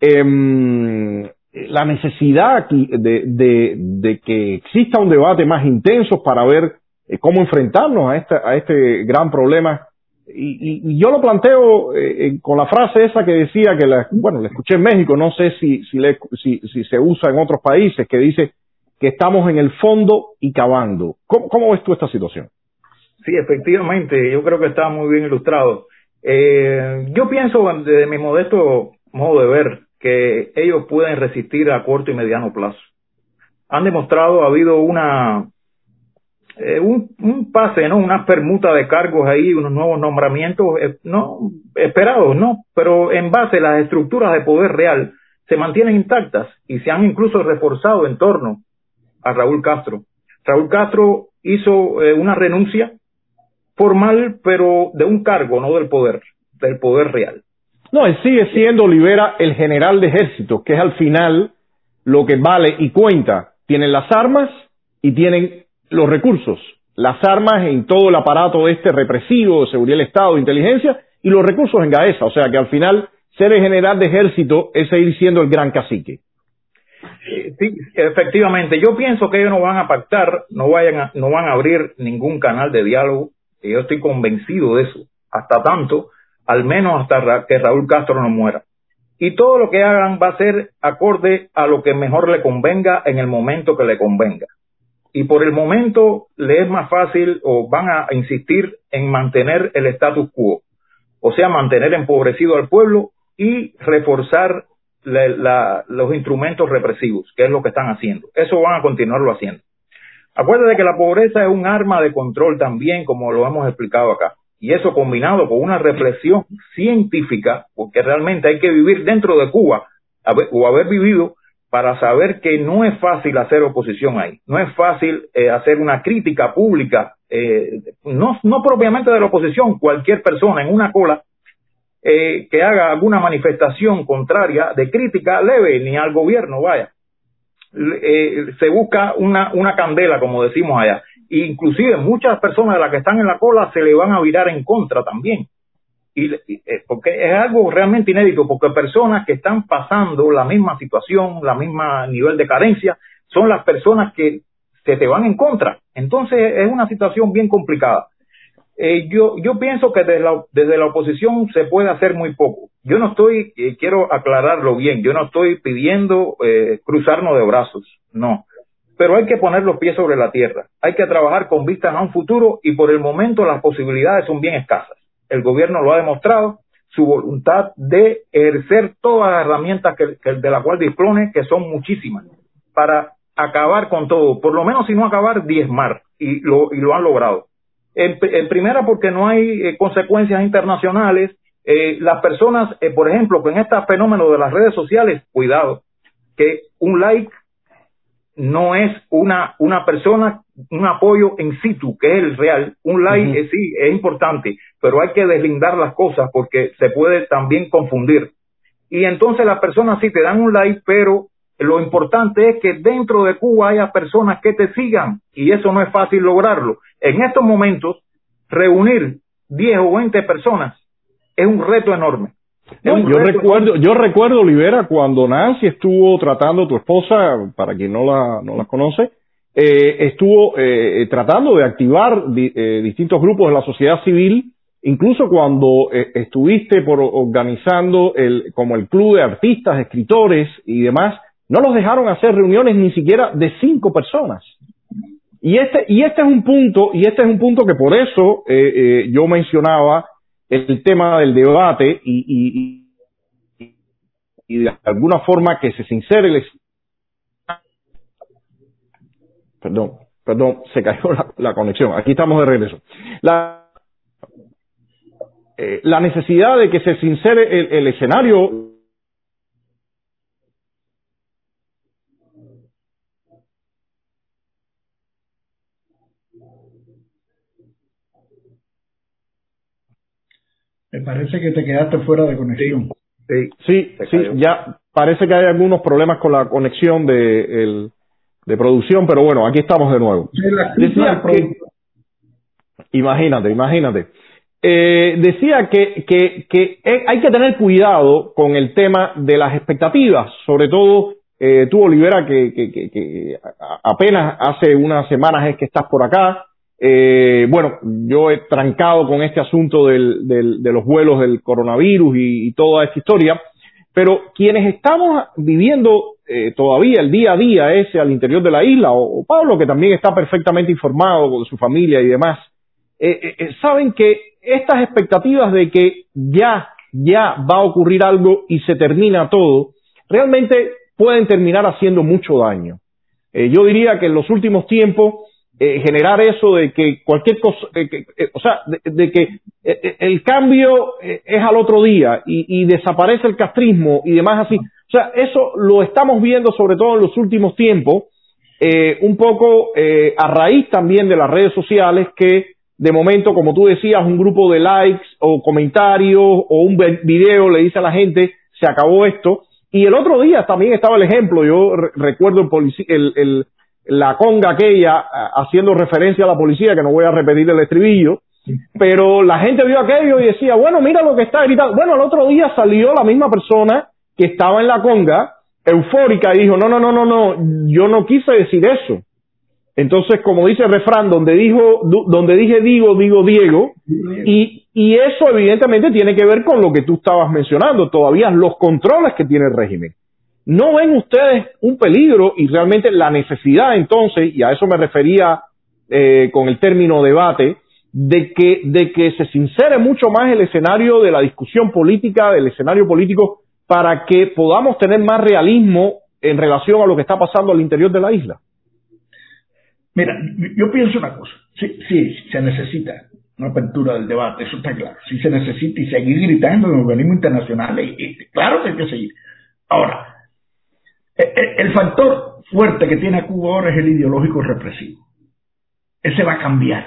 em, la necesidad de, de, de, que exista un debate más intenso para ver eh, cómo enfrentarnos a, esta, a este gran problema. Y, y, yo lo planteo eh, eh, con la frase esa que decía que, la, bueno, la escuché en México, no sé si, si, le, si, si se usa en otros países, que dice, que estamos en el fondo y cavando. ¿Cómo, ves tú esta situación? Sí, efectivamente, yo creo que está muy bien ilustrado. Eh, yo pienso, desde mi modesto modo de ver, que ellos pueden resistir a corto y mediano plazo. Han demostrado, ha habido una eh, un, pase, ¿no? Una permuta de cargos ahí, unos nuevos nombramientos, eh, no esperados, ¿no? Pero en base a las estructuras de poder real se mantienen intactas y se han incluso reforzado en torno a Raúl Castro. Raúl Castro hizo eh, una renuncia formal, pero de un cargo, no del poder, del poder real. No, él sigue siendo Olivera el general de ejército, que es al final lo que vale y cuenta. Tienen las armas y tienen los recursos. Las armas en todo el aparato este represivo, de seguridad del Estado, de inteligencia, y los recursos en Gaesa. O sea que al final ser el general de ejército es seguir siendo el gran cacique. Sí, efectivamente. Yo pienso que ellos no van a pactar, no vayan no van a abrir ningún canal de diálogo. Yo estoy convencido de eso. Hasta tanto, al menos hasta que Raúl Castro no muera. Y todo lo que hagan va a ser acorde a lo que mejor le convenga en el momento que le convenga. Y por el momento le es más fácil o van a insistir en mantener el status quo. O sea, mantener empobrecido al pueblo y reforzar la, los instrumentos represivos, que es lo que están haciendo. Eso van a continuarlo haciendo. Acuérdate que la pobreza es un arma de control también, como lo hemos explicado acá. Y eso combinado con una reflexión científica, porque realmente hay que vivir dentro de Cuba o haber vivido para saber que no es fácil hacer oposición ahí, no es fácil eh, hacer una crítica pública, eh, no, no propiamente de la oposición, cualquier persona en una cola eh, que haga alguna manifestación contraria de crítica leve ni al gobierno, vaya. se busca una, una candela, como decimos allá. Inclusive muchas personas de las que están en la cola se le van a virar en contra también y, eh, porque es algo realmente inédito, porque personas que están pasando la misma situación, la misma nivel de carencia, son las personas que se te van en contra. Entonces es una situación bien complicada. Eh, yo, yo pienso que desde la, desde la oposición se puede hacer muy poco. Yo no estoy, eh, quiero aclararlo bien, yo no estoy pidiendo eh, cruzarnos de brazos, no. Pero hay que poner los pies sobre la tierra. Hay que trabajar con vistas a un futuro y por el momento las posibilidades son bien escasas el gobierno lo ha demostrado, su voluntad de ejercer todas las herramientas que, de la cual dispone, que son muchísimas, para acabar con todo, por lo menos si no acabar, diezmar, y lo, y lo han logrado. En, primera, porque no hay eh, consecuencias internacionales. Eh, las personas, eh, por ejemplo, con este fenómeno de las redes sociales, cuidado, que un like no es una, una persona, un apoyo en situ, que es el real. Un like sí es importante, pero hay que deslindar las cosas porque se puede también confundir. Y entonces las personas sí te dan un like, pero lo importante es que dentro de Cuba haya personas que te sigan y eso no es fácil lograrlo. En estos momentos, reunir 10 o 20 personas es un reto enorme yo recuerdo, yo recuerdo, Olivera, cuando Nancy estuvo tratando, tu esposa, para quien no la, no la conoce, eh, estuvo eh, tratando de activar eh, distintos grupos de la sociedad civil, incluso cuando estuviste por organizando el, como el club de artistas, escritores y demás, no los dejaron hacer reuniones ni siquiera de cinco personas. Y este, y este es un punto, y este es un punto que por eso yo mencionaba el tema del debate y, y, y, de alguna forma que se sincere el... Perdón, perdón, se cayó la, conexión. Aquí estamos de regreso. La, eh, necesidad de que se sincere el escenario Me parece que te quedaste fuera de conexión. Sí, sí, sí, ya parece que hay algunos problemas con la conexión de, el, de producción, pero bueno, aquí estamos de nuevo. Decía que, imagínate, imagínate. Eh, decía que, que, que hay que tener cuidado con el tema de las expectativas, sobre todo eh, tú, Olivera, que, que, que, apenas hace unas semanas es que estás por acá, eh, bueno, yo he trancado con este asunto del, del, de los vuelos del coronavirus y, toda esta historia, pero quienes estamos viviendo eh, todavía el día a día ese al interior de la isla, o, Pablo, que también está perfectamente informado con su familia y demás, eh, eh, saben que estas expectativas de que ya, ya va a ocurrir algo y se termina todo, realmente pueden terminar haciendo mucho daño. yo diría que en los últimos tiempos, eh, generar eso de que cualquier cosa, eh, eh, o sea, de, que el cambio es al otro día y, desaparece el castrismo y demás así. O sea, eso lo estamos viendo sobre todo en los últimos tiempos, un poco a raíz también de las redes sociales que de momento, como tú decías, un grupo de likes o comentarios o un video le dice a la gente, se acabó esto. Y el otro día también estaba el ejemplo, yo recuerdo el, la conga aquella haciendo referencia a la policía, que no voy a repetir el estribillo, pero la gente vio aquello y decía, bueno, mira lo que está gritando. Bueno, el otro día salió la misma persona que estaba en la conga, eufórica, y dijo, no, no, no, no, no, yo no quise decir eso. Entonces, como dice el refrán, donde dijo, donde dije digo, digo Diego, y, y eso evidentemente tiene que ver con lo que tú estabas mencionando, todavía los controles que tiene el régimen. ¿No ven ustedes un peligro y realmente la necesidad entonces, y a eso me refería eh, con el término debate, de que, de que se sincere mucho más el escenario de la discusión política, del escenario político, para que podamos tener más realismo en relación a lo que está pasando al interior de la isla? Mira, yo pienso una cosa. Sí, sí, se necesita una apertura del debate, eso está claro. Sí se necesita y seguir gritando en organismos internacionales. Claro que hay que seguir. Ahora, El factor fuerte que tiene Cuba ahora es el ideológico represivo. Ese va a cambiar,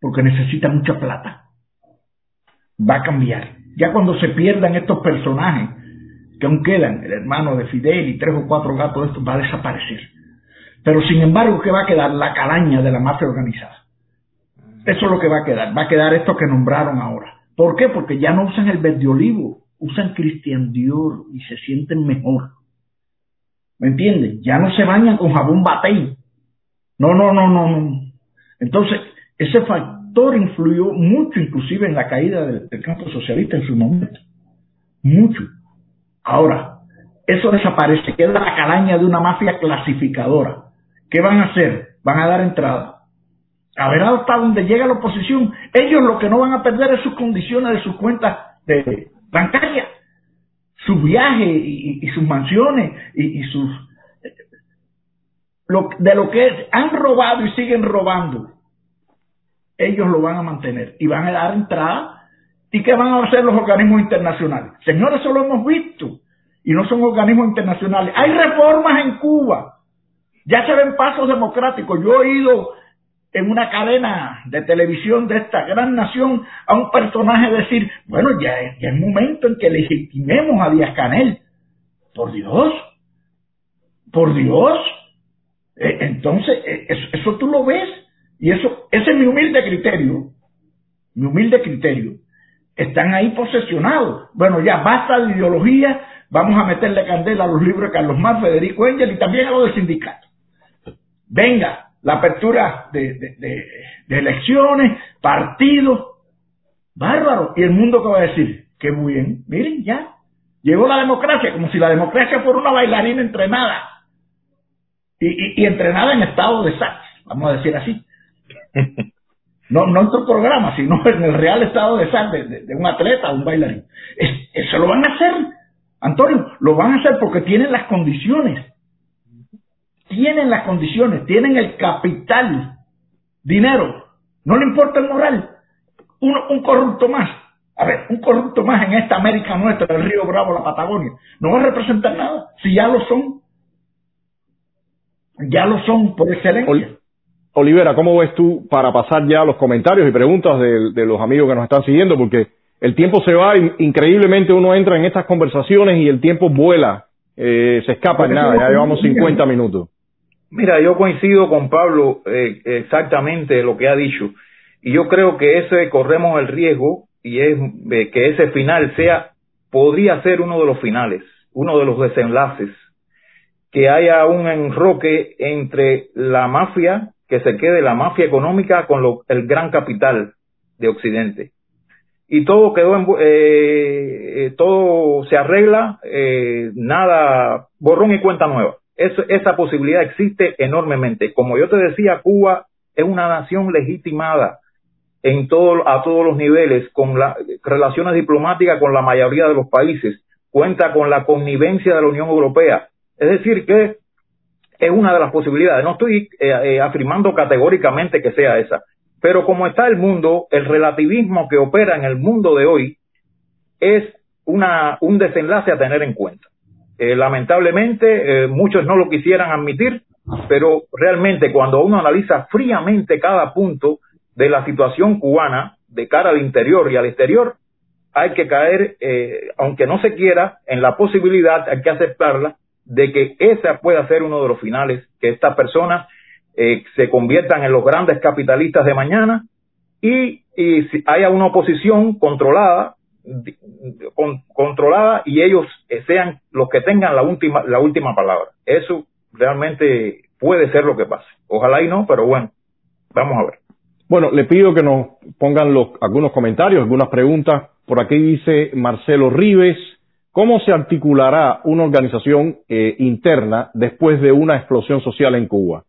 porque necesita mucha plata. Va a cambiar. Ya cuando se pierdan estos personajes que aún quedan, el hermano de Fidel y tres o cuatro gatos de estos, va a desaparecer. Pero sin embargo, ¿qué va a quedar? La calaña de la mafia organizada. Eso es lo que va a quedar. Va a quedar esto que nombraron ahora. ¿Por qué? Porque ya no usan el verde olivo, usan Christian Dior y se sienten mejor. ¿Me entienden? Ya no se bañan con jabón batey. No, no, no, no, no. Entonces, ese factor influyó mucho inclusive en la caída del, campo socialista en su momento. Mucho. Ahora, eso desaparece, queda la calaña de una mafia clasificadora. ¿Qué van a hacer? Van a dar entrada. A ver hasta donde llega la oposición. Ellos lo que no van a perder es sus condiciones de sus cuentas de bancarias, sus viajes y, sus mansiones y, sus de lo que han robado y siguen robando, ellos lo van a mantener y van a dar entrada. ¿Y qué van a hacer los organismos internacionales? Señores, eso lo hemos visto. Y no son organismos internacionales. Hay reformas en Cuba. Ya se ven pasos democráticos. Yo he ido en una cadena de televisión de esta gran nación a un personaje decir, bueno, ya, es el momento en que legitimemos a Díaz Canel. Por Dios, por Dios, eh, entonces, eh, eso, tú lo ves y eso, ese es mi humilde criterio, mi humilde criterio. Están ahí posesionados. Bueno, ya basta de ideología, vamos a meterle candela a los libros de Carlos Mar, Federico Engel y también a los del sindicato. Venga, la apertura de, de elecciones, partidos, bárbaro. Y el mundo que va a decir, qué bien, miren ya, llegó la democracia, como si la democracia fuera una bailarina entrenada y, entrenada en estado de sax, vamos a decir así. No, no en tu programa, sino en el real estado de sax de, un atleta, un bailarín. eso lo van a hacer, Antonio, lo van a hacer porque tienen las condiciones. Tienen las condiciones, tienen el capital, dinero, no le importa el moral. un corrupto más, a ver, un corrupto más en esta América nuestra, del Río Bravo, la Patagonia, no va a representar nada, si ya lo son ya lo son por excelencia. Olivera, ¿cómo ves tú para pasar ya los comentarios y preguntas de, los amigos que nos están siguiendo? Porque el tiempo se va, increíblemente uno entra en estas conversaciones y el tiempo vuela, eh, se escapa en nada, ya llevamos 50 minutos. Mira, yo coincido con Pablo eh, exactamente lo que ha dicho y yo creo que ese corremos el riesgo y es que ese final sea podría ser uno de los finales, uno de los desenlaces que haya un enroque entre la mafia, que se quede la mafia económica con el gran capital de Occidente. Y todo quedó en, eh, eh, todo se arregla, eh, nada, borrón y cuenta nueva. Esa posibilidad existe enormemente. Como yo te decía, Cuba es una nación legitimada en todo, a todos los niveles, con las relaciones diplomáticas con la mayoría de los países, cuenta con la connivencia de la Unión Europea, es decir, que es una de las posibilidades. No estoy eh, eh, afirmando categóricamente que sea esa, pero como está el mundo, el relativismo que opera en el mundo de hoy es una, un desenlace a tener en cuenta. Eh, lamentablemente, muchos no lo quisieran admitir, pero realmente cuando uno analiza fríamente cada punto de la situación cubana de cara al interior y al exterior, hay que caer, aunque no se quiera, en la posibilidad, hay que aceptarla, de que ese pueda ser uno de los finales, que estas personas eh, se conviertan en los grandes capitalistas de mañana y, y si haya una oposición controlada, controlada y ellos sean los que tengan la última, la última palabra. Eso realmente puede ser lo que pase. Ojalá y no, pero bueno, vamos a ver. Bueno, le pido que nos pongan los, algunos comentarios, algunas preguntas. Por aquí dice Marcelo Rives, ¿Cómo se articulará una organización eh, interna después de una explosión social en Cuba?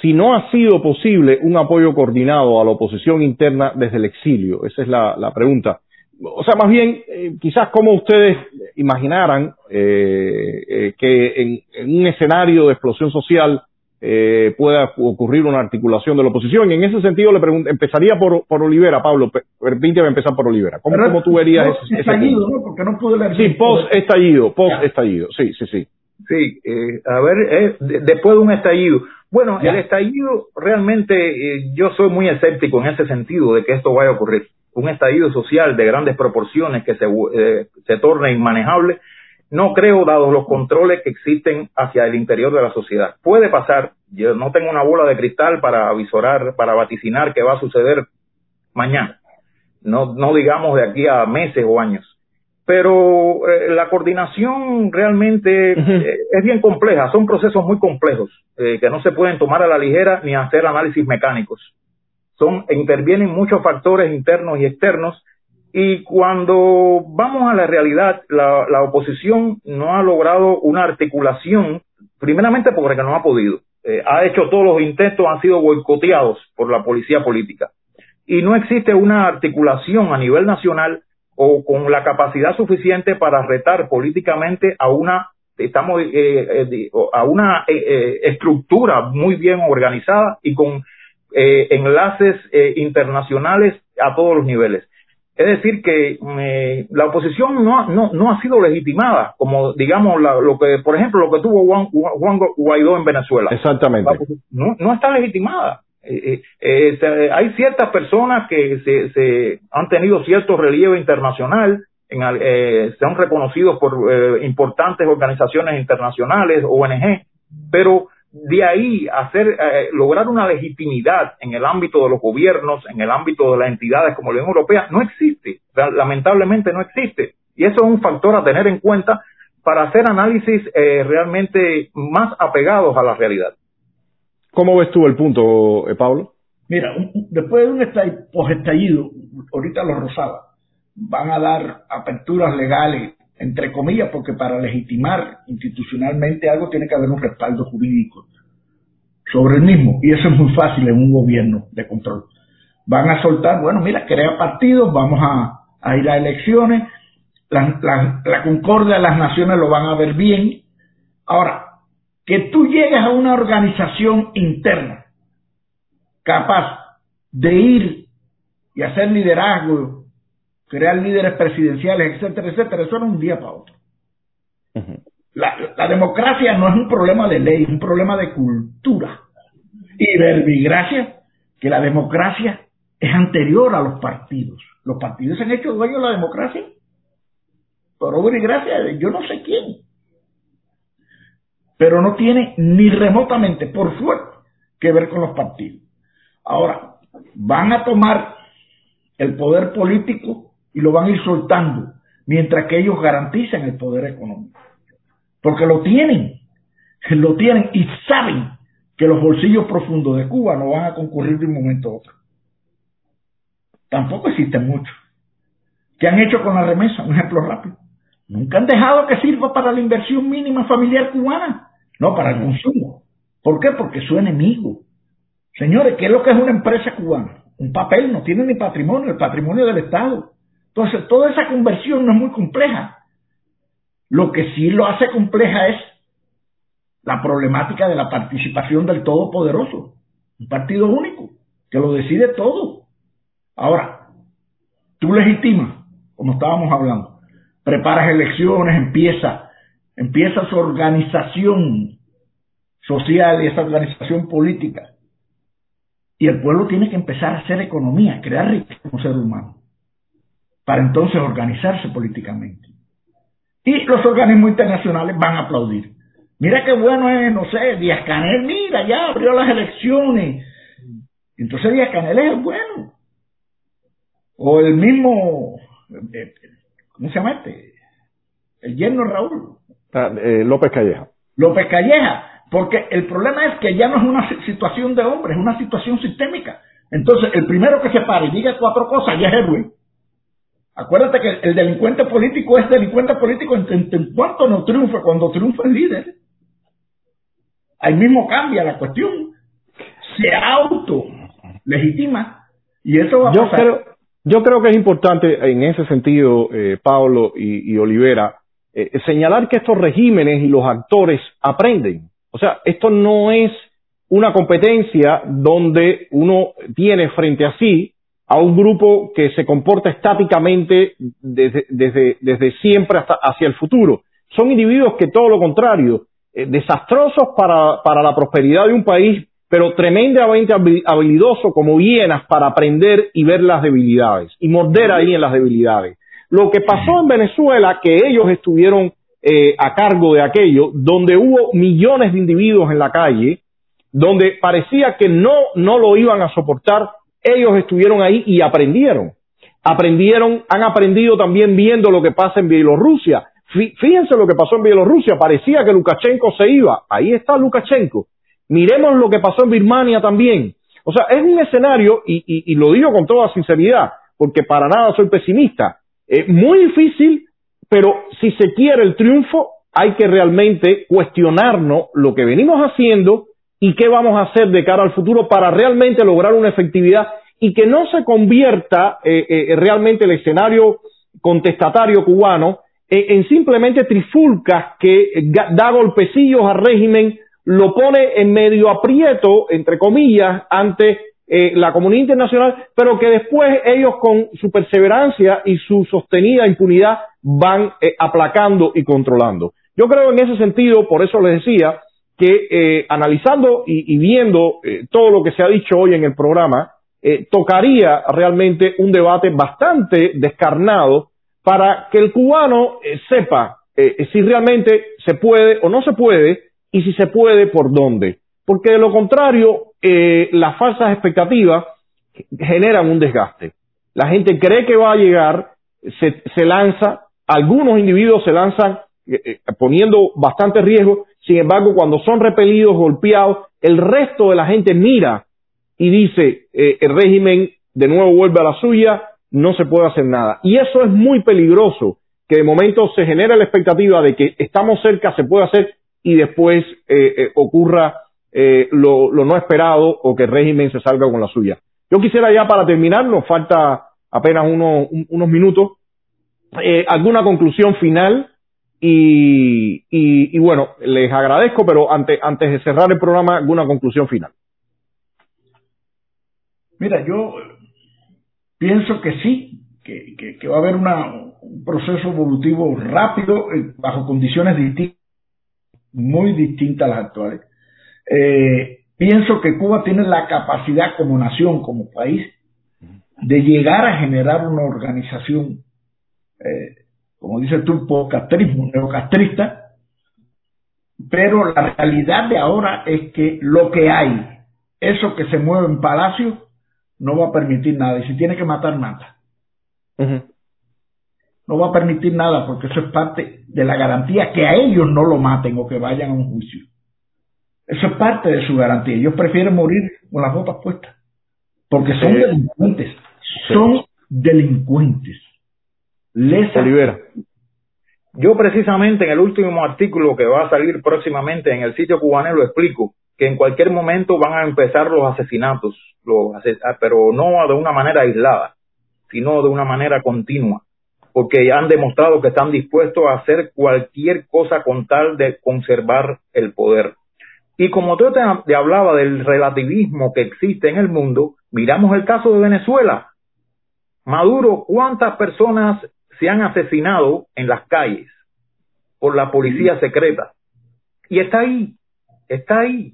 Si no ha sido posible un apoyo coordinado a la oposición interna desde el exilio, esa es la, pregunta. O sea, más bien, eh, quizás cómo ustedes imaginaran eh, que en, un escenario de explosión social eh, pueda ocurrir una articulación de la oposición. Y en ese sentido le pregunto, empezaría por, por Olivera, Pablo, permíteme empezar por Olivera. ¿Cómo, cómo tú verías ese, estallido, ¿no? Porque no pude leer. Sí, post estallido, post estallido, sí, sí, sí. Sí, eh, a ver, eh, después de un estallido. Bueno, el estallido realmente eh, yo soy muy escéptico en ese sentido de que esto vaya a ocurrir. Un estallido social de grandes proporciones que se, se torne inmanejable, no creo, dados los controles que existen hacia el interior de la sociedad. Puede pasar, yo no tengo una bola de cristal para avisorar, para vaticinar qué va a suceder mañana. No, no digamos de aquí a meses o años pero eh, la coordinación realmente eh, es bien compleja, son procesos muy complejos eh, que no se pueden tomar a la ligera ni hacer análisis mecánicos. Son intervienen muchos factores internos y externos y cuando vamos a la realidad, la, la oposición no ha logrado una articulación, primeramente porque no ha podido. ha hecho todos los intentos, han sido boicoteados por la policía política. Y no existe una articulación a nivel nacional o con la capacidad suficiente para retar políticamente a una estamos eh, eh, a una eh, estructura muy bien organizada y con enlaces internacionales a todos los niveles. Es decir, que la oposición no, no, no ha sido legitimada, como digamos lo que, por ejemplo, lo que tuvo Juan, Juan Guaidó en Venezuela. Exactamente. No, no está legitimada. Eh, eh, eh, hay ciertas personas que se, se, han tenido cierto relieve internacional, en, eh, han reconocidos por eh, importantes organizaciones internacionales, ONG, pero de ahí hacer eh, lograr una legitimidad en el ámbito de los gobiernos, en el ámbito de las entidades como la Unión Europea, no existe, lamentablemente no existe. Y eso es un factor a tener en cuenta para hacer análisis realmente más apegados a la realidad. ¿Cómo ves tú el punto, eh, Pablo? Mira, después de un estallido, ahorita los Rosada, van a dar aperturas legales, entre comillas, porque para legitimar institucionalmente algo tiene que haber un respaldo jurídico sobre el mismo, y eso es muy fácil en un gobierno de control. Van a soltar, bueno, mira, crea partidos, vamos a, ir a elecciones, la, la concordia de las naciones lo van a ver bien. Ahora, que tú llegues a una organización interna capaz de ir y hacer liderazgo, crear líderes presidenciales, etcétera, etcétera, eso es un día para otro. la, democracia no es un problema de ley, es un problema de cultura. Y verbigracia, que la democracia es anterior a los partidos. Los partidos se han hecho dueños de la democracia. Por obra y gracia yo no sé quién pero no tiene ni remotamente, por suerte, que ver con los partidos. Ahora, van a tomar el poder político y lo van a ir soltando, mientras que ellos garanticen el poder económico. Porque lo tienen, lo tienen y saben que los bolsillos profundos de Cuba no van a concurrir de un momento a otro. Tampoco existen muchos. ¿Qué han hecho con la remesa? Un ejemplo rápido. Nunca han dejado que sirva para la inversión mínima familiar cubana, no para el consumo. ¿Por qué? Porque es su enemigo. Señores, ¿qué es lo que es una empresa cubana? Un papel, no tiene ni patrimonio, el patrimonio del Estado. Entonces, toda esa conversión no es muy compleja. Lo que sí lo hace compleja es la problemática de la participación del Todopoderoso, un partido único, que lo decide todo. Ahora, tú legitimas, como estábamos hablando, preparas elecciones, empieza, empieza su organización social y esa organización política. Y el pueblo tiene que empezar a hacer economía, crear riqueza como ser humano, para entonces organizarse políticamente. Y los organismos internacionales van a aplaudir. Mira qué bueno es, no sé, Díaz Canel, mira, ya abrió las elecciones. Entonces Díaz Canel es el bueno. O el mismo, eh, ¿cómo se llama este? El yerno Raúl. Ah, eh, López Calleja. López Calleja, porque el problema es que ya no es una situación de hombre, es una situación sistémica. Entonces, el primero que se pare y diga cuatro cosas ya es héroe. Acuérdate que el delincuente político es delincuente político en, en cuanto no triunfa, cuando triunfa el líder. Ahí mismo cambia la cuestión. Se auto legitima y eso va a yo Creo, yo creo que es importante en ese sentido, eh, Pablo y, Olivera, eh, señalar que estos regímenes y los actores aprenden. O sea, esto no es una competencia donde uno tiene frente a sí a un grupo que se comporta estáticamente desde, desde, desde siempre hasta hacia el futuro. Son individuos que todo lo contrario, desastrosos para, para la prosperidad de un país, pero tremendamente habilidosos como hienas para aprender y ver las debilidades y morder ahí en las debilidades. Lo que pasó en Venezuela, que ellos estuvieron eh, a cargo de aquello, donde hubo millones de individuos en la calle, donde parecía que no, no lo iban a soportar, ellos estuvieron ahí y aprendieron. Aprendieron, han aprendido también viendo lo que pasa en Bielorrusia. Fíjense lo que pasó en Bielorrusia, parecía que Lukashenko se iba, ahí está Lukashenko. Miremos lo que pasó en Birmania también. O sea, es un escenario, y, lo digo con toda sinceridad, porque para nada soy pesimista, es muy difícil, pero si se quiere el triunfo, hay que realmente cuestionarnos lo que venimos haciendo y qué vamos a hacer de cara al futuro para realmente lograr una efectividad y que no se convierta eh, eh, realmente el escenario contestatario cubano eh, en simplemente trifulcas que da golpecillos al régimen, lo pone en medio aprieto, entre comillas, ante eh, la comunidad internacional, pero que después ellos con su perseverancia y su sostenida impunidad van eh, aplacando y controlando. Yo creo en ese sentido, por eso les decía, que eh, analizando y, viendo todo lo que se ha dicho hoy en el programa, tocaría realmente un debate bastante descarnado para que el cubano sepa si realmente se puede o no se puede y si se puede por dónde. Porque de lo contrario, eh, las falsas expectativas generan un desgaste. La gente cree que va a llegar, se, se lanza, algunos individuos se lanzan eh, eh, poniendo bastante riesgo, sin embargo, cuando son repelidos, golpeados, el resto de la gente mira y dice, el régimen de nuevo vuelve a la suya, no se puede hacer nada. Y eso es muy peligroso, que de momento se genera la expectativa de que estamos cerca, se puede hacer, y después ocurra eh, lo, no esperado o que el régimen se salga con la suya. Yo quisiera ya para terminar, nos falta apenas unos minutos, eh, alguna conclusión final y, bueno, les agradezco, pero antes, antes de cerrar el programa, alguna conclusión final. Mira, yo pienso que sí, que, que, va a haber un proceso evolutivo rápido eh, bajo condiciones distintas, muy distintas a las actuales. Eh, pienso que Cuba tiene la capacidad como nación, como país, de llegar a generar una organización, eh, como dice tú, postcastrismo, neocastrista, pero la realidad de ahora es que lo que hay, eso que se mueve en palacio, no va a permitir nada. Y si tiene que matar, mata. No va a permitir nada porque eso es parte de la garantía que a ellos no lo maten o que vayan a un juicio. Eso es parte de su garantía. Ellos prefieren morir con las botas puestas. Porque son delincuentes. Son delincuentes. Les Olivera. Yo precisamente en el último artículo que va a salir próximamente en el sitio cubano lo explico, que en cualquier momento van a empezar los asesinatos, ah, pero no de una manera aislada, sino de una manera continua, porque han demostrado que están dispuestos a hacer cualquier cosa con tal de conservar el poder. Y como tú te, hablaba del relativismo que existe en el mundo, miramos el caso de Venezuela. Maduro, ¿cuántas personas se han asesinado en las calles por la policía secreta? Y está ahí, está ahí.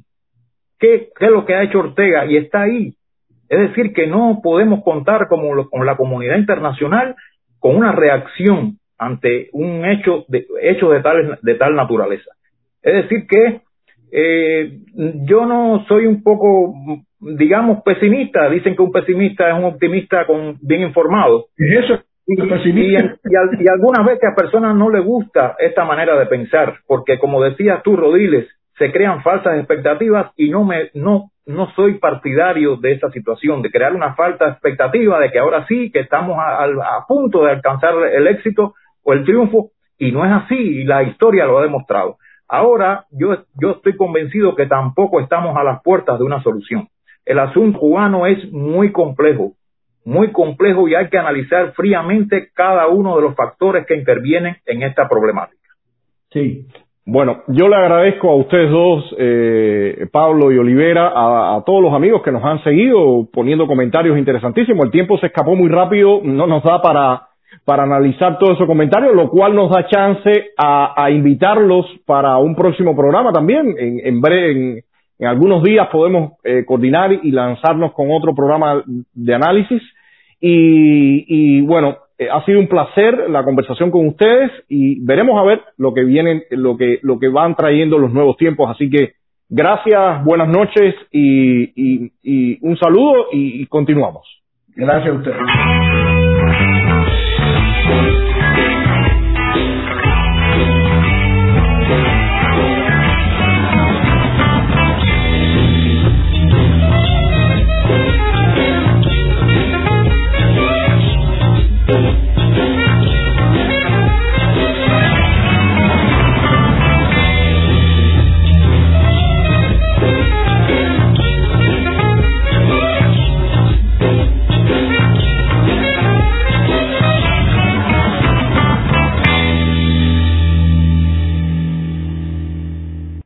¿Qué, es lo que ha hecho Ortega? Y está ahí. Es decir, que no podemos contar como con la comunidad internacional con una reacción ante un hecho de, hecho de, tal, de tal naturaleza. Es decir, que eh, yo no soy un poco, digamos, pesimista. Dicen que un pesimista es un optimista con bien informado. eso? Y, y, y, algunas veces a personas no les gusta esta manera de pensar, porque como decías tú, Rodiles, se crean falsas expectativas y no me, no, no soy partidario de esa situación, de crear una falsa expectativa de que ahora sí, que estamos a, a punto de alcanzar el éxito o el triunfo, y no es así, y la historia lo ha demostrado. Ahora yo, yo estoy convencido que tampoco estamos a las puertas de una solución. El asunto cubano es muy complejo, muy complejo y hay que analizar fríamente cada uno de los factores que intervienen en esta problemática. Sí. Bueno, yo le agradezco a ustedes dos, eh, Pablo y Olivera, a, a, todos los amigos que nos han seguido poniendo comentarios interesantísimos. El tiempo se escapó muy rápido, no nos da para para analizar todos esos comentarios, lo cual nos da chance a, invitarlos para un próximo programa también. En, en breve, en, algunos días podemos eh, coordinar y lanzarnos con otro programa de análisis. Y, bueno, eh, ha sido un placer la conversación con ustedes y veremos a ver lo que vienen, lo que, lo que van trayendo los nuevos tiempos. Así que gracias, buenas noches y, un saludo y, y continuamos. Gracias a ustedes.